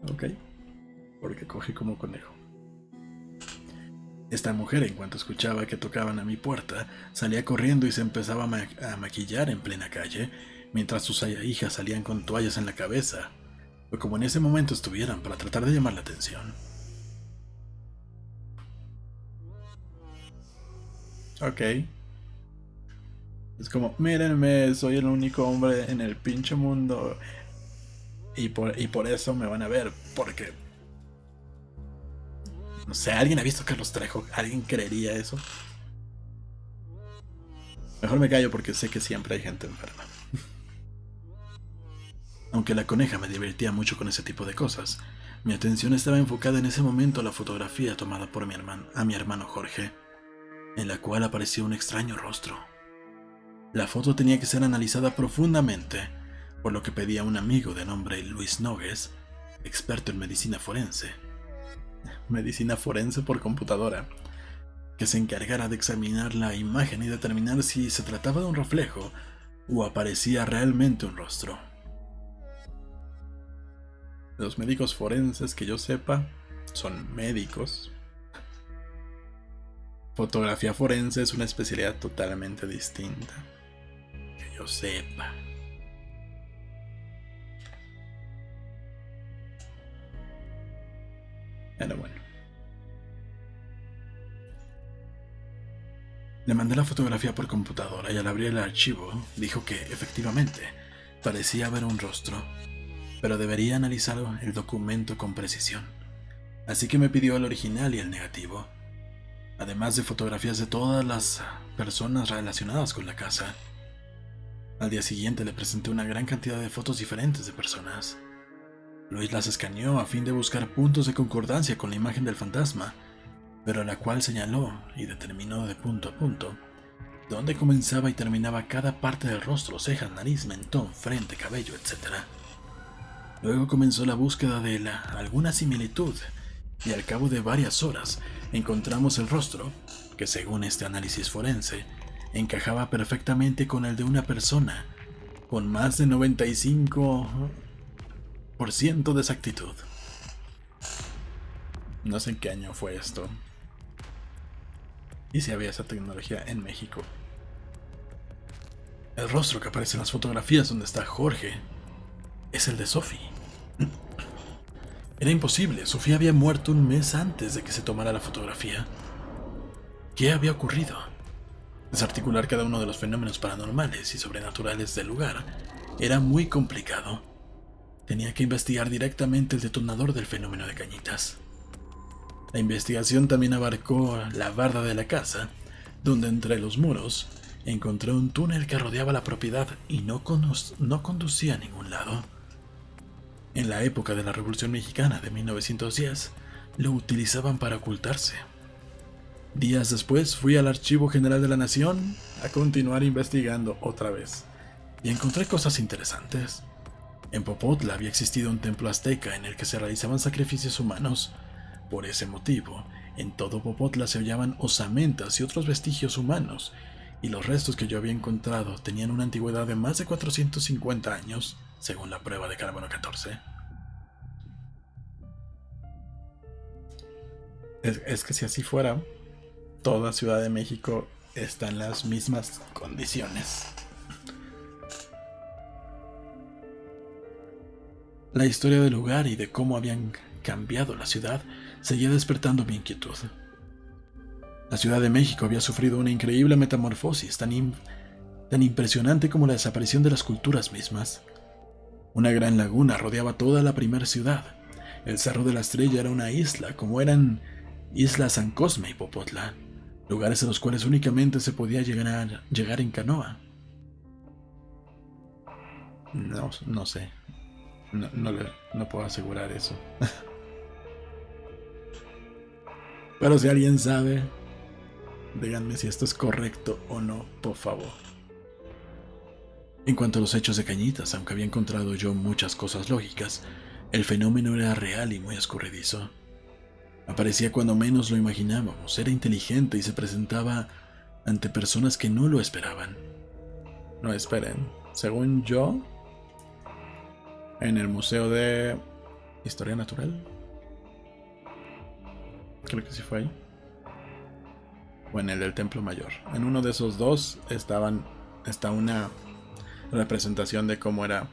Ok. Porque coge como conejo. Esta mujer, en cuanto escuchaba que tocaban a mi puerta, salía corriendo y se empezaba a, maquillar en plena calle, mientras sus hijas salían con toallas en la cabeza, o como en ese momento estuvieran para tratar de llamar la atención. Ok. Es como, mírenme, soy el único hombre en el pinche mundo. Y por, y por eso me van a ver, porque... No sé, ¿alguien ha visto Carlos Trejo? ¿Alguien creería eso? Mejor me callo porque sé que siempre hay gente enferma. Aunque la coneja me divertía mucho con ese tipo de cosas, mi atención estaba enfocada en ese momento a la fotografía tomada por mi hermano, a mi hermano Jorge, en la cual aparecía un extraño rostro. La foto tenía que ser analizada profundamente, por lo que pedí a un amigo de nombre Luis Nogues, experto en medicina forense, medicina forense por computadora, que se encargara de examinar la imagen y determinar si se trataba de un reflejo o aparecía realmente un rostro. Los médicos forenses que yo sepa son médicos. Fotografía forense es una especialidad totalmente distinta. Yo sepa. Pero bueno. Le mandé la fotografía por computadora y al abrir el archivo dijo que efectivamente parecía haber un rostro pero debería analizar el documento con precisión. Así que me pidió el original y el negativo, además de fotografías de todas las personas relacionadas con la casa. Al día siguiente le presenté una gran cantidad de fotos diferentes de personas. Luis las escaneó a fin de buscar puntos de concordancia con la imagen del fantasma, pero la cual señaló y determinó de punto a punto dónde comenzaba y terminaba cada parte del rostro, cejas, nariz, mentón, frente, cabello, etc. Luego comenzó la búsqueda de la, alguna similitud y al cabo de varias horas encontramos el rostro, que según este análisis forense, encajaba perfectamente con el de una persona, con más de 95% de exactitud. No sé en qué año fue esto. Y si había esa tecnología en México. El rostro que aparece en las fotografías donde está Jorge es el de Sophie. Era imposible, Sofía había muerto un mes antes de que se tomara la fotografía. ¿Qué había ocurrido? Desarticular cada uno de los fenómenos paranormales y sobrenaturales del lugar era muy complicado. Tenía que investigar directamente el detonador del fenómeno de cañitas. La investigación también abarcó la barda de la casa, donde entre los muros encontré un túnel que rodeaba la propiedad y no, no conducía a ningún lado. En la época de la Revolución Mexicana de 1910, lo utilizaban para ocultarse. Días después fui al Archivo General de la Nación a continuar investigando otra vez. y encontré cosas interesantes. En Popotla había existido un templo azteca en el que se realizaban sacrificios humanos. Por ese motivo, en todo Popotla se hallaban osamentas y otros vestigios humanos, y los restos que yo había encontrado tenían una antigüedad de más de 450 años, según la prueba de carbono 14. Es, es que si así fuera, toda Ciudad de México está en las mismas condiciones. La historia del lugar y de cómo habían cambiado la ciudad seguía despertando mi inquietud. La Ciudad de México había sufrido una increíble metamorfosis tan, tan impresionante como la desaparición de las culturas mismas. Una gran laguna rodeaba toda la primera ciudad. El Cerro de la Estrella era una isla, como eran Isla San Cosme y Popotla, lugares a los cuales únicamente se podía llegar, llegar en canoa. No, no sé. No, no, no puedo asegurar eso. Pero si alguien sabe, díganme si esto es correcto o no, por favor. En cuanto a los hechos de Cañitas, aunque había encontrado yo muchas cosas lógicas, el fenómeno era real y muy escurridizo. Aparecía cuando menos lo imaginábamos, era inteligente y se presentaba ante personas que no lo esperaban. No esperen, según yo, en el Museo de Historia Natural. Creo que sí fue ahí. O en el del Templo Mayor. En uno de esos dos estaban está una representación de cómo era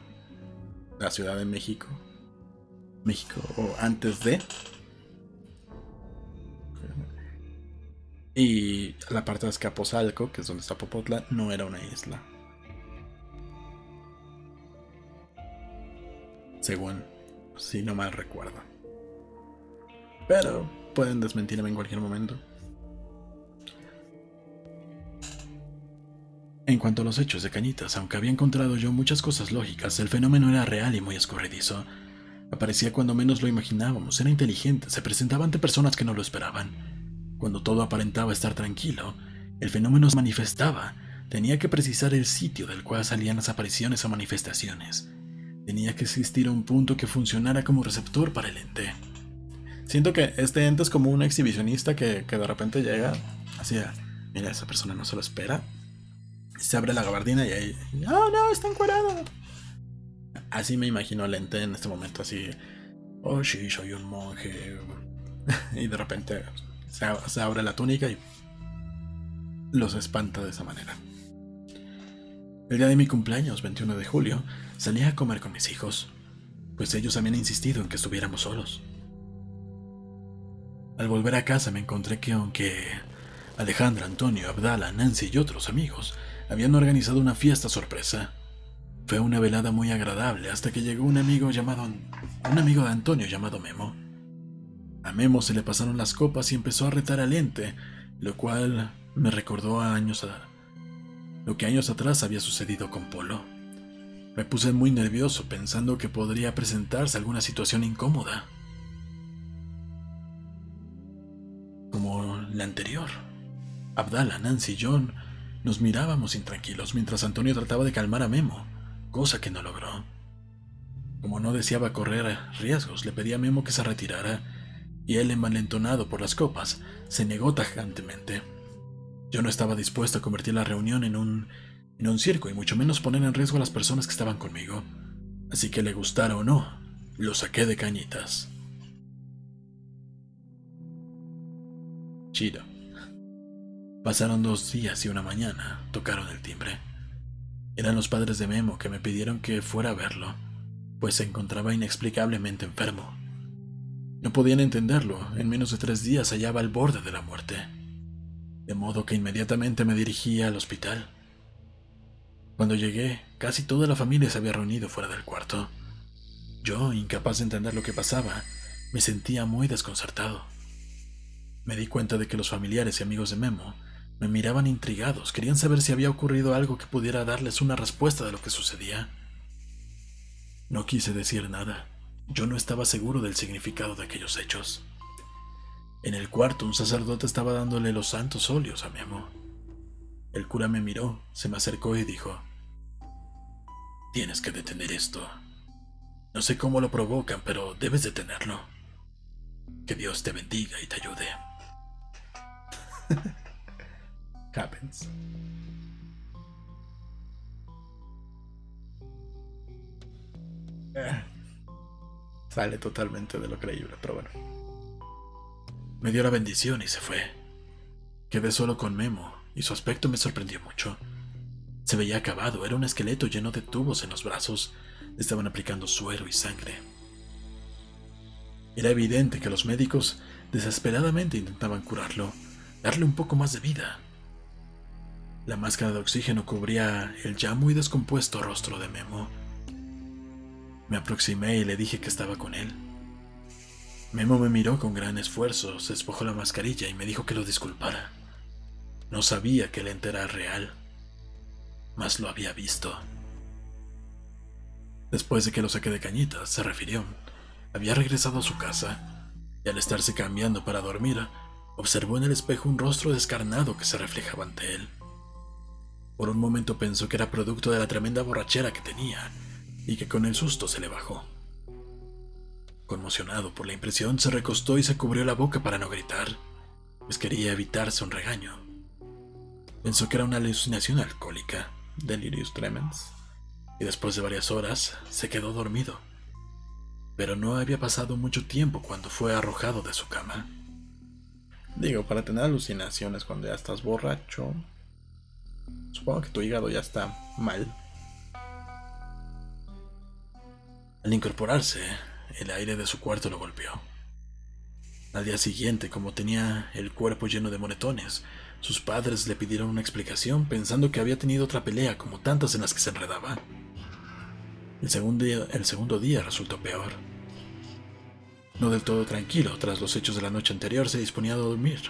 la Ciudad de México. México o antes de Y la parte de Escaposalco, que es donde está Popotla, no era una isla. Según, si no mal recuerdo. Pero pueden desmentirme en cualquier momento. En cuanto a los hechos de Cañitas, aunque había encontrado yo muchas cosas lógicas, el fenómeno era real y muy escurridizo. Aparecía cuando menos lo imaginábamos, era inteligente, se presentaba ante personas que no lo esperaban. Cuando todo aparentaba estar tranquilo, el fenómeno se manifestaba. Tenía que precisar el sitio del cual salían las apariciones o manifestaciones. Tenía que existir un punto que funcionara como receptor para el ente. Siento que este ente es como un exhibicionista que, de repente llega hacia, mira, esa persona no se lo espera. Se abre la gabardina y ahí, oh no, está encuadrado. Así me imagino el ente en este momento, así, oh sí, soy un monje. y de repente se, abre la túnica y los espanta de esa manera. El día de mi cumpleaños, 21 de julio, salí a comer con mis hijos, pues ellos habían insistido en que estuviéramos solos. Al volver a casa me encontré que aunque Alejandra, Antonio, Abdala, Nancy y otros amigos habían organizado una fiesta sorpresa, fue una velada muy agradable hasta que llegó un amigo llamado un amigo de Antonio llamado Memo. A Memo se le pasaron las copas y empezó a retar al ente, lo cual me recordó a años a lo que años atrás había sucedido con Polo. Me puse muy nervioso pensando que podría presentarse alguna situación incómoda. Como la anterior. Abdala, Nancy y John nos mirábamos intranquilos mientras Antonio trataba de calmar a Memo, cosa que no logró. Como no deseaba correr riesgos, le pedí a Memo que se retirara y él, envalentonado por las copas, se negó tajantemente. Yo no estaba dispuesto a convertir la reunión en un, en un circo y mucho menos poner en riesgo a las personas que estaban conmigo. Así que le gustara o no, lo saqué de cañitas. Chido. Pasaron dos días y una mañana, tocaron el timbre. Eran los padres de Memo que me pidieron que fuera a verlo, pues se encontraba inexplicablemente enfermo. No podían entenderlo, en menos de tres días hallaba al borde de la muerte. De modo que inmediatamente me dirigí al hospital. Cuando llegué, casi toda la familia se había reunido fuera del cuarto. Yo, incapaz de entender lo que pasaba, me sentía muy desconcertado. Me di cuenta de que los familiares y amigos de Memo me miraban intrigados, querían saber si había ocurrido algo que pudiera darles una respuesta de lo que sucedía. No quise decir nada. Yo no estaba seguro del significado de aquellos hechos. En el cuarto un sacerdote estaba dándole los santos óleos a Memo. El cura me miró, se me acercó y dijo, Tienes que detener esto. No sé cómo lo provocan, pero debes detenerlo. Que Dios te bendiga y te ayude. Happens. Eh, sale totalmente de lo creíble, pero bueno. Me dio la bendición y se fue. Quedé solo con Memo y su aspecto me sorprendió mucho. Se veía acabado, era un esqueleto lleno de tubos en los brazos. estaban aplicando suero y sangre. Era evidente que los médicos desesperadamente intentaban curarlo, darle un poco más de vida. La máscara de oxígeno cubría el ya muy descompuesto rostro de Memo. Me aproximé y le dije que estaba con él. Memo me miró con gran esfuerzo, se despojó la mascarilla y me dijo que lo disculpara. No sabía que el ente era real, mas lo había visto. Después de que lo saqué de cañitas, se refirió. Había regresado a su casa y al estarse cambiando para dormir, observó en el espejo un rostro descarnado que se reflejaba ante él. Por un momento pensó que era producto de la tremenda borrachera que tenía y que con el susto se le bajó. Conmocionado por la impresión, se recostó y se cubrió la boca para no gritar, pues quería evitarse un regaño. Pensó que era una alucinación alcohólica, delirius tremens, y después de varias horas se quedó dormido. Pero no había pasado mucho tiempo cuando fue arrojado de su cama. Digo, para tener alucinaciones cuando ya estás borracho, supongo que tu hígado ya está mal. Al incorporarse, el aire de su cuarto lo golpeó. Al día siguiente, como tenía el cuerpo lleno de moretones, sus padres le pidieron una explicación pensando que había tenido otra pelea como tantas en las que se enredaba. El segundo, día, el segundo día resultó peor. No del todo tranquilo, tras los hechos de la noche anterior se disponía a dormir.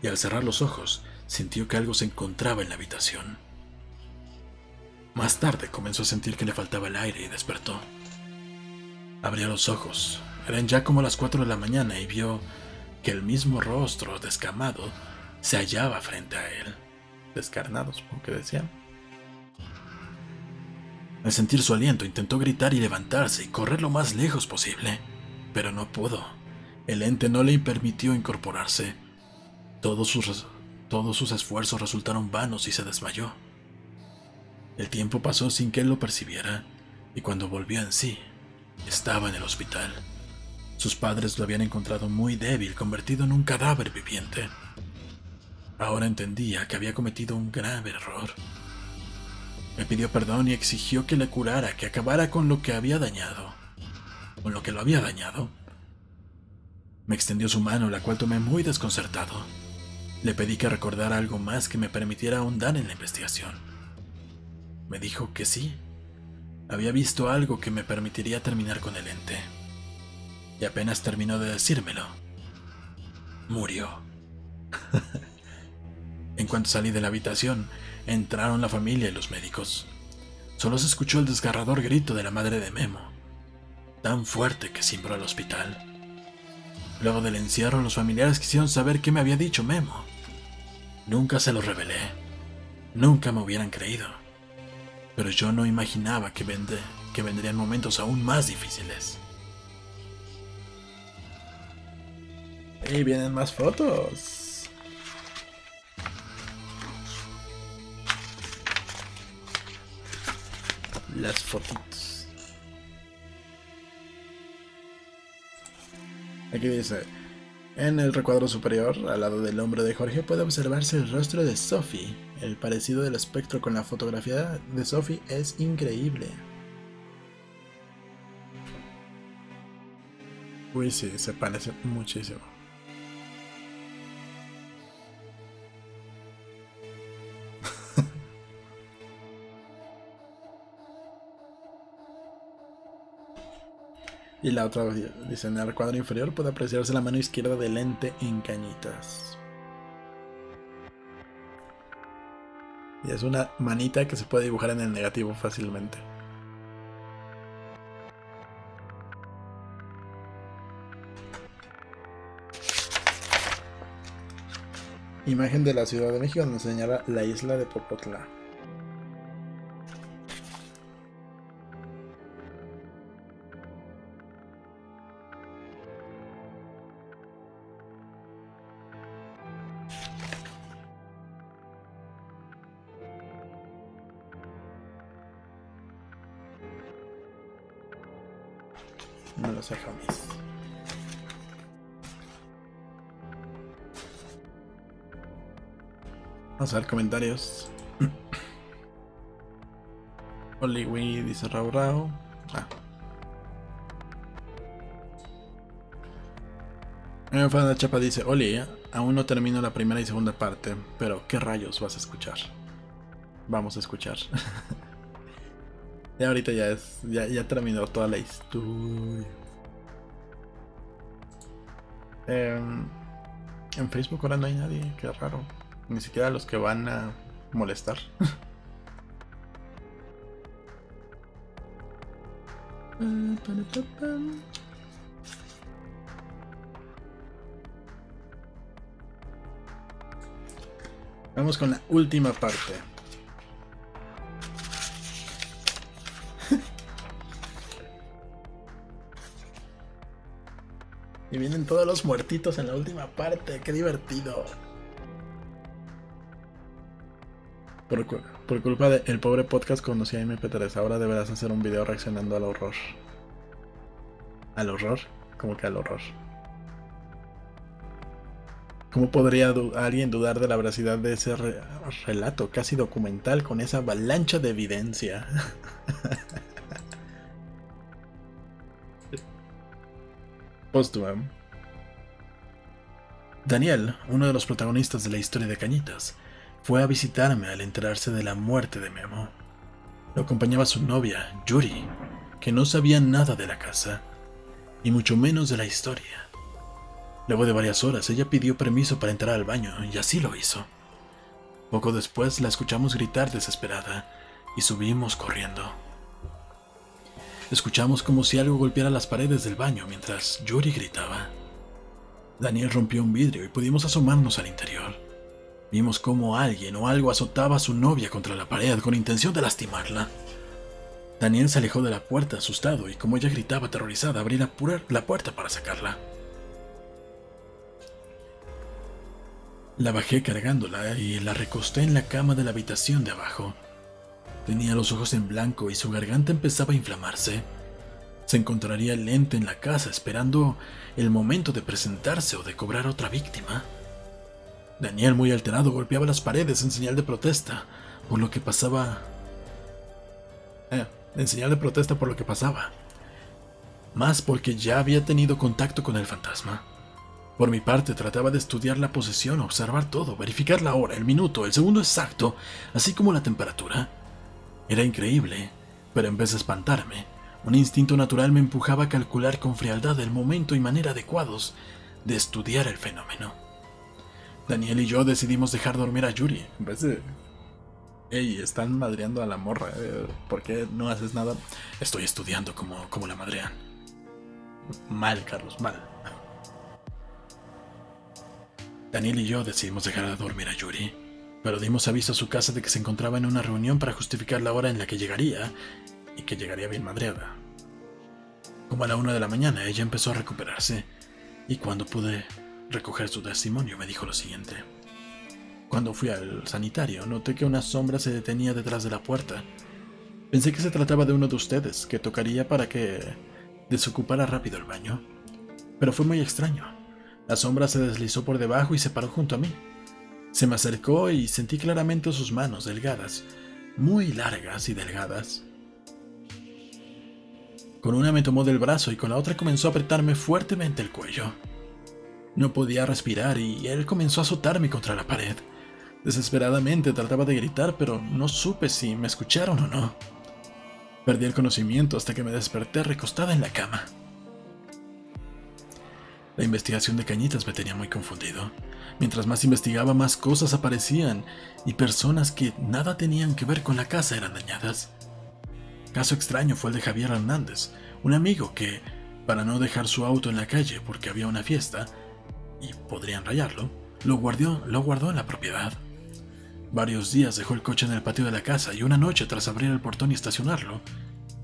Y al cerrar los ojos, sintió que algo se encontraba en la habitación. Más tarde comenzó a sentir que le faltaba el aire y despertó. Abrió los ojos. Eran ya como las cuatro de la mañana y vio que el mismo rostro descamado se hallaba frente a él. Descarnado, supongo que decían. Al sentir su aliento, intentó gritar y levantarse y correr lo más lejos posible, pero no pudo. El ente no le permitió incorporarse. Todos sus, todos sus esfuerzos resultaron vanos y se desmayó. El tiempo pasó sin que él lo percibiera, y cuando volvió en sí, estaba en el hospital. Sus padres lo habían encontrado muy débil, convertido en un cadáver viviente. Ahora entendía que había cometido un grave error. Me pidió perdón y exigió que le curara, que acabara con lo que había dañado. Con lo que lo había dañado. Me extendió su mano, la cual tomé muy desconcertado. Le pedí que recordara algo más que me permitiera ahondar en la investigación. Me dijo que sí, había visto algo que me permitiría terminar con el ente. Y apenas terminó de decírmelo, murió. en cuanto salí de la habitación, entraron la familia y los médicos. Solo se escuchó el desgarrador grito de la madre de Memo, tan fuerte que cimbró al hospital. Luego del encierro, los familiares quisieron saber qué me había dicho Memo. Nunca se lo revelé. Nunca me hubieran creído pero yo no imaginaba que, vendrían momentos aún más difíciles. Y vienen más fotos. Las fotitos. Aquí dice, en el recuadro superior, al lado del hombro de Jorge, puede observarse el rostro de Sophie. El parecido del espectro con la fotografía de Sophie es increíble. Uy, sí, se parece muchísimo. Y la otra dice, en el cuadro inferior puede apreciarse la mano izquierda del lente en cañitas. Y es una manita que se puede dibujar en el negativo fácilmente. Imagen de la Ciudad de México donde señala la isla de Popotla. Comentarios. Oli dice Rau Rau. Ah. Fan Chapa dice, Oli, aún no termino la primera y segunda parte, pero ¿qué rayos vas a escuchar? Vamos a escuchar. ya ahorita ya es, ya, ya terminó toda la historia. Em, en Facebook ahora no hay nadie, qué raro. Ni siquiera los que van a molestar. Vamos con la última parte. y vienen todos los muertitos en la última parte. Qué divertido. Por, culpa del pobre podcast conocí a MP3. Ahora deberás hacer un video reaccionando al horror. ¿Al horror? Como que al horror. ¿Cómo podría alguien dudar de la veracidad de ese relato casi documental con esa avalancha de evidencia? Postman. Daniel, uno de los protagonistas de la historia de Cañitas, fue a visitarme al enterarse de la muerte de Memo. Lo acompañaba su novia, Yuri, que no sabía nada de la casa, y mucho menos de la historia. Luego de varias horas, ella pidió permiso para entrar al baño y así lo hizo. Poco después la escuchamos gritar desesperada y subimos corriendo. Escuchamos como si algo golpeara las paredes del baño mientras Yuri gritaba. Daniel rompió un vidrio y pudimos asomarnos al interior. Vimos cómo alguien o algo azotaba a su novia contra la pared con intención de lastimarla. Daniel se alejó de la puerta asustado y como ella gritaba aterrorizada abrí la, la puerta para sacarla. La bajé cargándola y la recosté en la cama de la habitación de abajo. Tenía los ojos en blanco y su garganta empezaba a inflamarse. Se encontraría lente en la casa esperando el momento de presentarse o de cobrar otra víctima. Daniel, muy alterado, golpeaba las paredes en señal de protesta por lo que pasaba. Eh, en señal de protesta por lo que pasaba. Más porque ya había tenido contacto con el fantasma. Por mi parte, trataba de estudiar la posesión, observar todo, verificar la hora, el minuto, el segundo exacto, así como la temperatura. Era increíble, pero en vez de espantarme, un instinto natural me empujaba a calcular con frialdad el momento y manera adecuados de estudiar el fenómeno. Daniel y yo decidimos dejar dormir a Yuri, en vez de... Ey, están madreando a la morra, eh, ¿por qué no haces nada? Estoy estudiando como, como la madrean. Mal, Carlos, mal. Daniel y yo decidimos dejar de dormir a Yuri, pero dimos aviso a su casa de que se encontraba en una reunión para justificar la hora en la que llegaría y que llegaría bien madreada. Como a la una de la mañana ella empezó a recuperarse y cuando pude recoger su testimonio me dijo lo siguiente. Cuando fui al sanitario noté que una sombra se detenía detrás de la puerta. Pensé que se trataba de uno de ustedes que tocaría para que desocupara rápido el baño, pero fue muy extraño. La sombra se deslizó por debajo y se paró junto a mí. Se me acercó y sentí claramente sus manos delgadas, muy largas y delgadas. Con una me tomó del brazo y con la otra comenzó a apretarme fuertemente el cuello. No podía respirar y él comenzó a azotarme contra la pared. Desesperadamente trataba de gritar, pero no supe si me escucharon o no. Perdí el conocimiento hasta que me desperté recostada en la cama. La investigación de Cañitas me tenía muy confundido. Mientras más investigaba, más cosas aparecían y personas que nada tenían que ver con la casa eran dañadas. Caso extraño fue el de Javier Hernández, un amigo que, para no dejar su auto en la calle porque había una fiesta, y podrían rayarlo, lo guardó, lo guardó en la propiedad. Varios días dejó el coche en el patio de la casa y una noche, tras abrir el portón y estacionarlo,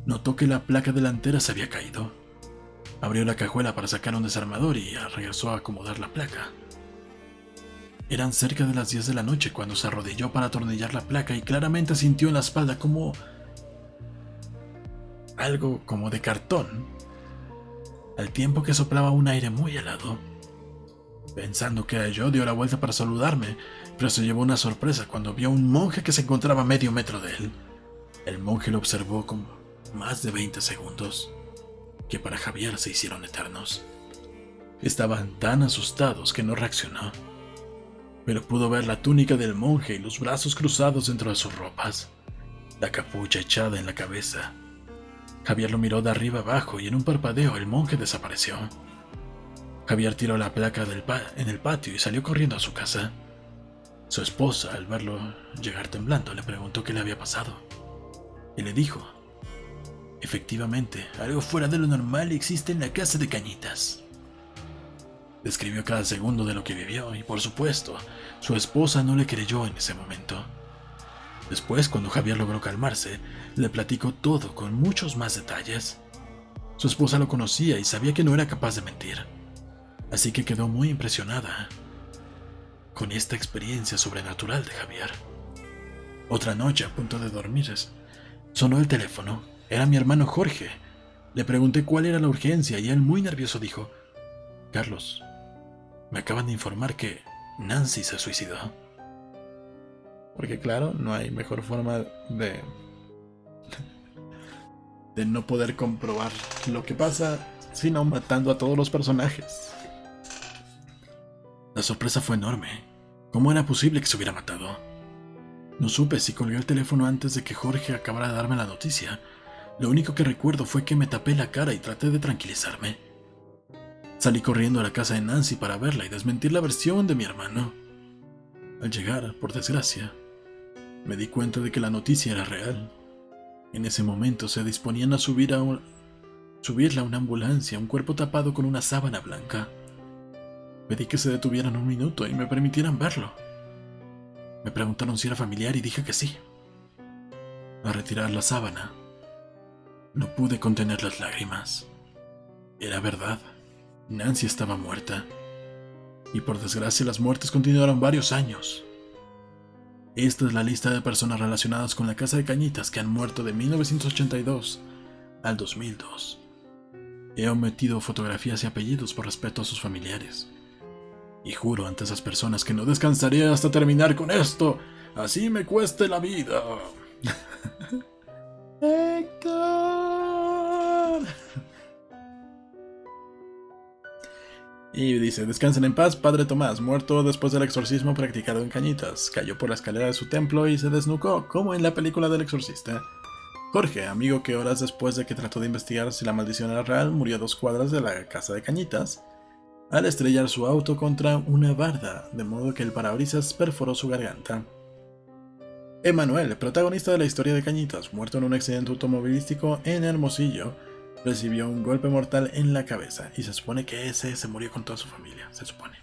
notó que la placa delantera se había caído. Abrió la cajuela para sacar un desarmador y regresó a acomodar la placa. Eran cerca de las 10 de la noche cuando se arrodilló para atornillar la placa y claramente sintió en la espalda como algo como de cartón al tiempo que soplaba un aire muy helado. Pensando que era yo, dio la vuelta para saludarme, pero se llevó una sorpresa cuando vio a un monje que se encontraba a medio metro de él. El monje lo observó con más de 20 segundos, que para Javier se hicieron eternos. Estaban tan asustados que no reaccionó, pero pudo ver la túnica del monje y los brazos cruzados dentro de sus ropas, la capucha echada en la cabeza. Javier lo miró de arriba abajo y en un parpadeo el monje desapareció. Javier tiró la placa del en el patio y salió corriendo a su casa. Su esposa, al verlo llegar temblando, le preguntó qué le había pasado. Y le dijo, efectivamente, algo fuera de lo normal existe en la casa de Cañitas. Describió cada segundo de lo que vivió y por supuesto, su esposa no le creyó en ese momento. Después, cuando Javier logró calmarse, le platicó todo con muchos más detalles. Su esposa lo conocía y sabía que no era capaz de mentir, así que quedó muy impresionada con esta experiencia sobrenatural de Javier. Otra noche, a punto de dormir, sonó el teléfono. Era mi hermano Jorge. Le pregunté cuál era la urgencia y él muy nervioso dijo, Carlos, me acaban de informar que Nancy se suicidó. Porque claro, no hay mejor forma de de no poder comprobar lo que pasa sino matando a todos los personajes. La sorpresa fue enorme. ¿Cómo era posible que se hubiera matado? No supe si colgué el teléfono antes de que Jorge acabara de darme la noticia. Lo único que recuerdo fue que me tapé la cara y traté de tranquilizarme. Salí corriendo a la casa de Nancy para verla y desmentir la versión de mi hermano. Al llegar, por desgracia, me di cuenta de que la noticia era real. En ese momento se disponían a subir a subirla a una ambulancia, un cuerpo tapado con una sábana blanca. Pedí que se detuvieran un minuto y me permitieran verlo. Me preguntaron si era familiar y dije que sí. Al retirar la sábana, no pude contener las lágrimas. Era verdad. Nancy estaba muerta. Y por desgracia las muertes continuaron varios años. Esta es la lista de personas relacionadas con la Casa de Cañitas que han muerto de 1982 al 2002. He omitido fotografías y apellidos por respeto a sus familiares. Y juro ante esas personas que no descansaré hasta terminar con esto, así me cueste la vida. Héctor. Y dice, descansen en paz, Padre Tomás, muerto después del exorcismo practicado en Cañitas. Cayó por la escalera de su templo y se desnucó, como en la película del exorcista. Jorge, amigo que horas después de que trató de investigar si la maldición era real, murió a dos cuadras de la casa de Cañitas, al estrellar su auto contra una barda, de modo que el parabrisas perforó su garganta. Emanuel, protagonista de la historia de Cañitas, muerto en un accidente automovilístico en Hermosillo, recibió un golpe mortal en la cabeza y se supone que ese se murió con toda su familia, se supone.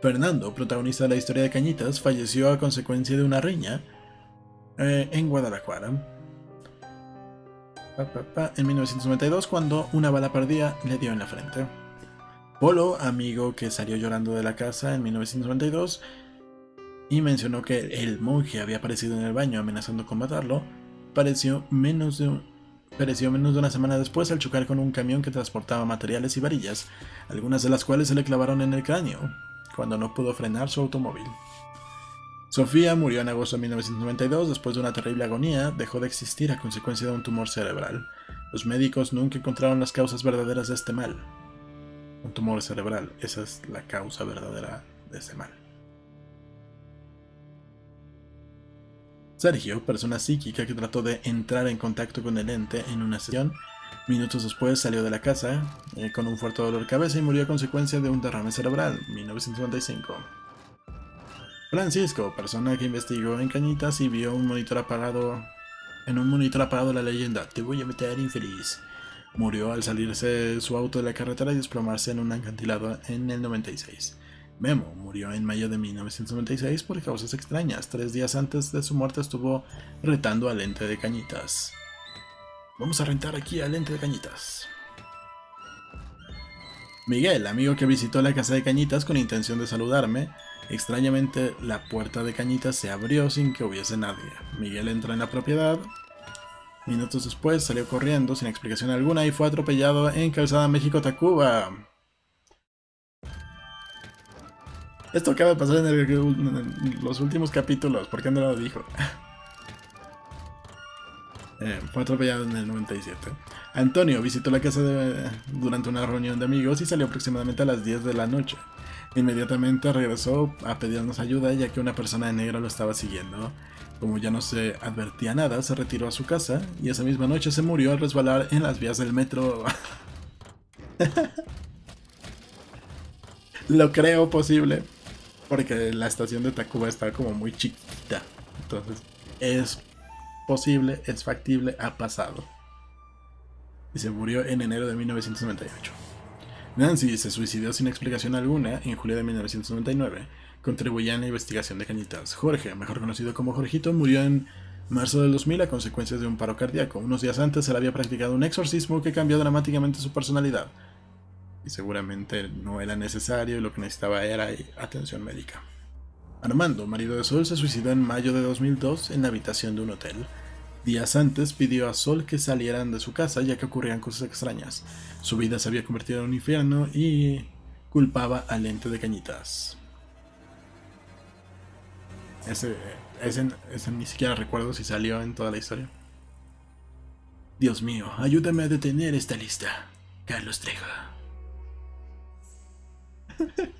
Fernando, protagonista de la historia de Cañitas, falleció a consecuencia de una riña eh, en Guadalajara. en 1992 cuando una bala perdida le dio en la frente. Polo, amigo que salió llorando de la casa en 1992 y mencionó que el monje había aparecido en el baño amenazando con matarlo, pareció menos de Pereció menos de una semana después al chocar con un camión que transportaba materiales y varillas, algunas de las cuales se le clavaron en el cráneo, cuando no pudo frenar su automóvil. Sofía murió en agosto de 1992 después de una terrible agonía, dejó de existir a consecuencia de un tumor cerebral. Los médicos nunca encontraron las causas verdaderas de este mal. Un tumor cerebral, esa es la causa verdadera de este mal. Sergio, persona psíquica que trató de entrar en contacto con el ente en una sesión, minutos después salió de la casa eh, con un fuerte dolor de cabeza y murió a consecuencia de un derrame cerebral, 1995. Francisco, persona que investigó en Cañitas y vio un monitor apagado. En un monitor apagado la leyenda, te voy a meter infeliz. Murió al salirse su auto de la carretera y desplomarse en un acantilado en el 96. Memo murió en mayo de 1996 por causas extrañas. Tres días antes de su muerte estuvo retando al ente de cañitas. Vamos a rentar aquí al ente de cañitas. Miguel, amigo que visitó la casa de Cañitas con intención de saludarme. Extrañamente, la puerta de Cañitas se abrió sin que hubiese nadie. Miguel entró en la propiedad Minutos después salió corriendo sin explicación alguna y fue atropellado en Calzada México-Tacuba. Esto acaba de pasar en, los últimos capítulos, ¿por qué no lo dijo? Eh, fue atropellado en el 97. Antonio visitó la casa durante una reunión de amigos y salió aproximadamente a las 10 de la noche. Inmediatamente regresó a pedirnos ayuda ya que una persona de negro lo estaba siguiendo. Como ya no se advertía nada, se retiró a su casa y esa misma noche se murió al resbalar en las vías del metro. Lo creo posible, porque la estación de Tacuba está como muy chiquita. Entonces, es posible, es factible, ha pasado. Y se murió en enero de 1998. Nancy se suicidó sin explicación alguna en julio de 1999 contribuía en la investigación de Cañitas. Jorge, mejor conocido como Jorgito, murió en marzo del 2000 a consecuencias de un paro cardíaco. Unos días antes él había practicado un exorcismo que cambió dramáticamente su personalidad. Y seguramente no era necesario, lo que necesitaba era atención médica. Armando, marido de Sol, se suicidó en mayo de 2002 en la habitación de un hotel. Días antes pidió a Sol que salieran de su casa ya que ocurrían cosas extrañas. Su vida se había convertido en un infierno y culpaba al ente de Cañitas. Ese, ese, ni siquiera recuerdo si salió en toda la historia. Dios mío, ayúdame a detener esta lista. Carlos Trejo.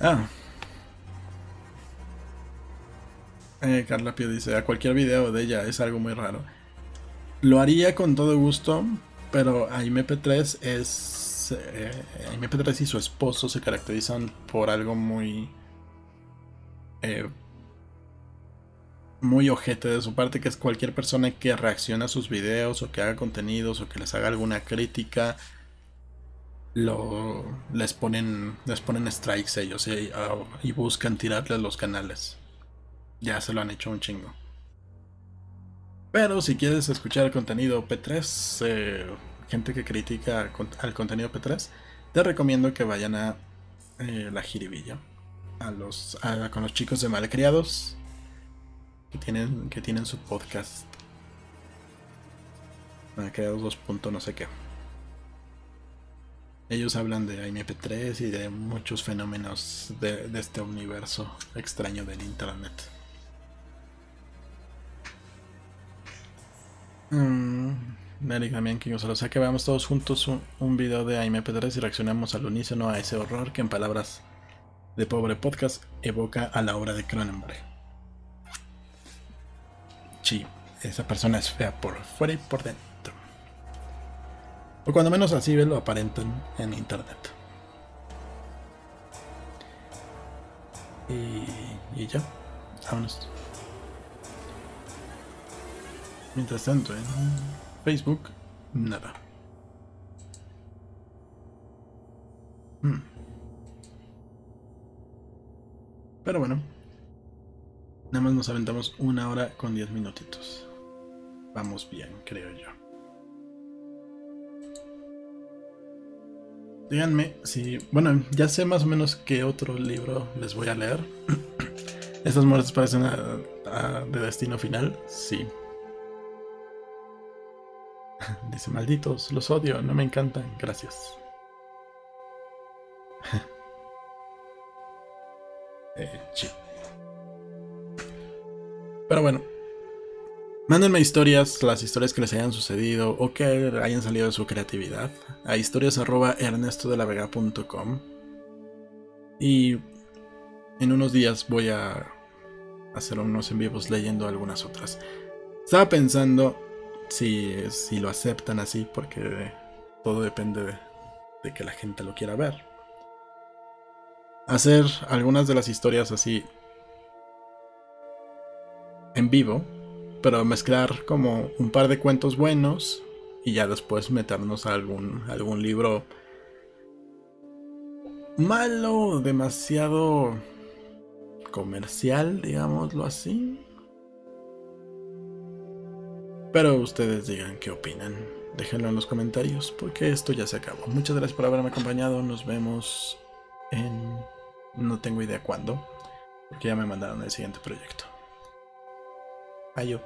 ah. Eh, Carla Pio dice, a cualquier video de ella es algo muy raro. Lo haría con todo gusto, pero a MP3 es... Eh, MP3 y su esposo se caracterizan por algo muy eh, muy ojete de su parte, que es cualquier persona que reacciona a sus videos o que haga contenidos o que les haga alguna crítica, lo, les, ponen, les ponen strikes ellos y, buscan tirarles los canales. Ya se lo han hecho un chingo. Pero si quieres escuchar el contenido P3, eh, gente que critica al contenido P3, te recomiendo que vayan a eh, la jiribilla a los, con los chicos de Malcriados que tienen, que tienen su podcast. Malcriados 2. no sé qué. Ellos hablan de IMP3 y de muchos fenómenos de, este universo extraño del internet. Mm, también que o sea que veamos todos juntos un, un video de IMP3 y reaccionamos al unísono a ese horror que en palabras de Pobre Podcast evoca a la obra de Cronenberg. Sí, esa persona es fea por fuera y por dentro. O cuando menos así lo aparentan en internet. Y, y ya, vámonos. Mientras tanto, en Facebook, nada. Hmm. Pero bueno. Nada más nos aventamos una hora con 10 minutitos. Vamos bien, creo yo. Díganme si... Bueno, ya sé más o menos qué otro libro les voy a leer. ¿Estas muertes parecen de destino final? Sí. Dice, malditos, los odio, no me encantan, gracias. Eh, Pero bueno. Mándenme historias, las historias que les hayan sucedido o que hayan salido de su creatividad a historias y en unos días voy a hacer unos en vivos leyendo algunas otras. Estaba pensando si, si lo aceptan así porque todo depende de que la gente lo quiera ver hacer algunas de las historias así en vivo, pero mezclar como un par de cuentos buenos y ya después meternos a algún, algún libro malo, demasiado comercial, digámoslo así. Pero ustedes digan qué opinan. Déjenlo en los comentarios porque esto ya se acabó. Muchas gracias por haberme acompañado. Nos vemos en no tengo idea cuándo, porque ya me mandaron el siguiente proyecto. Ayo.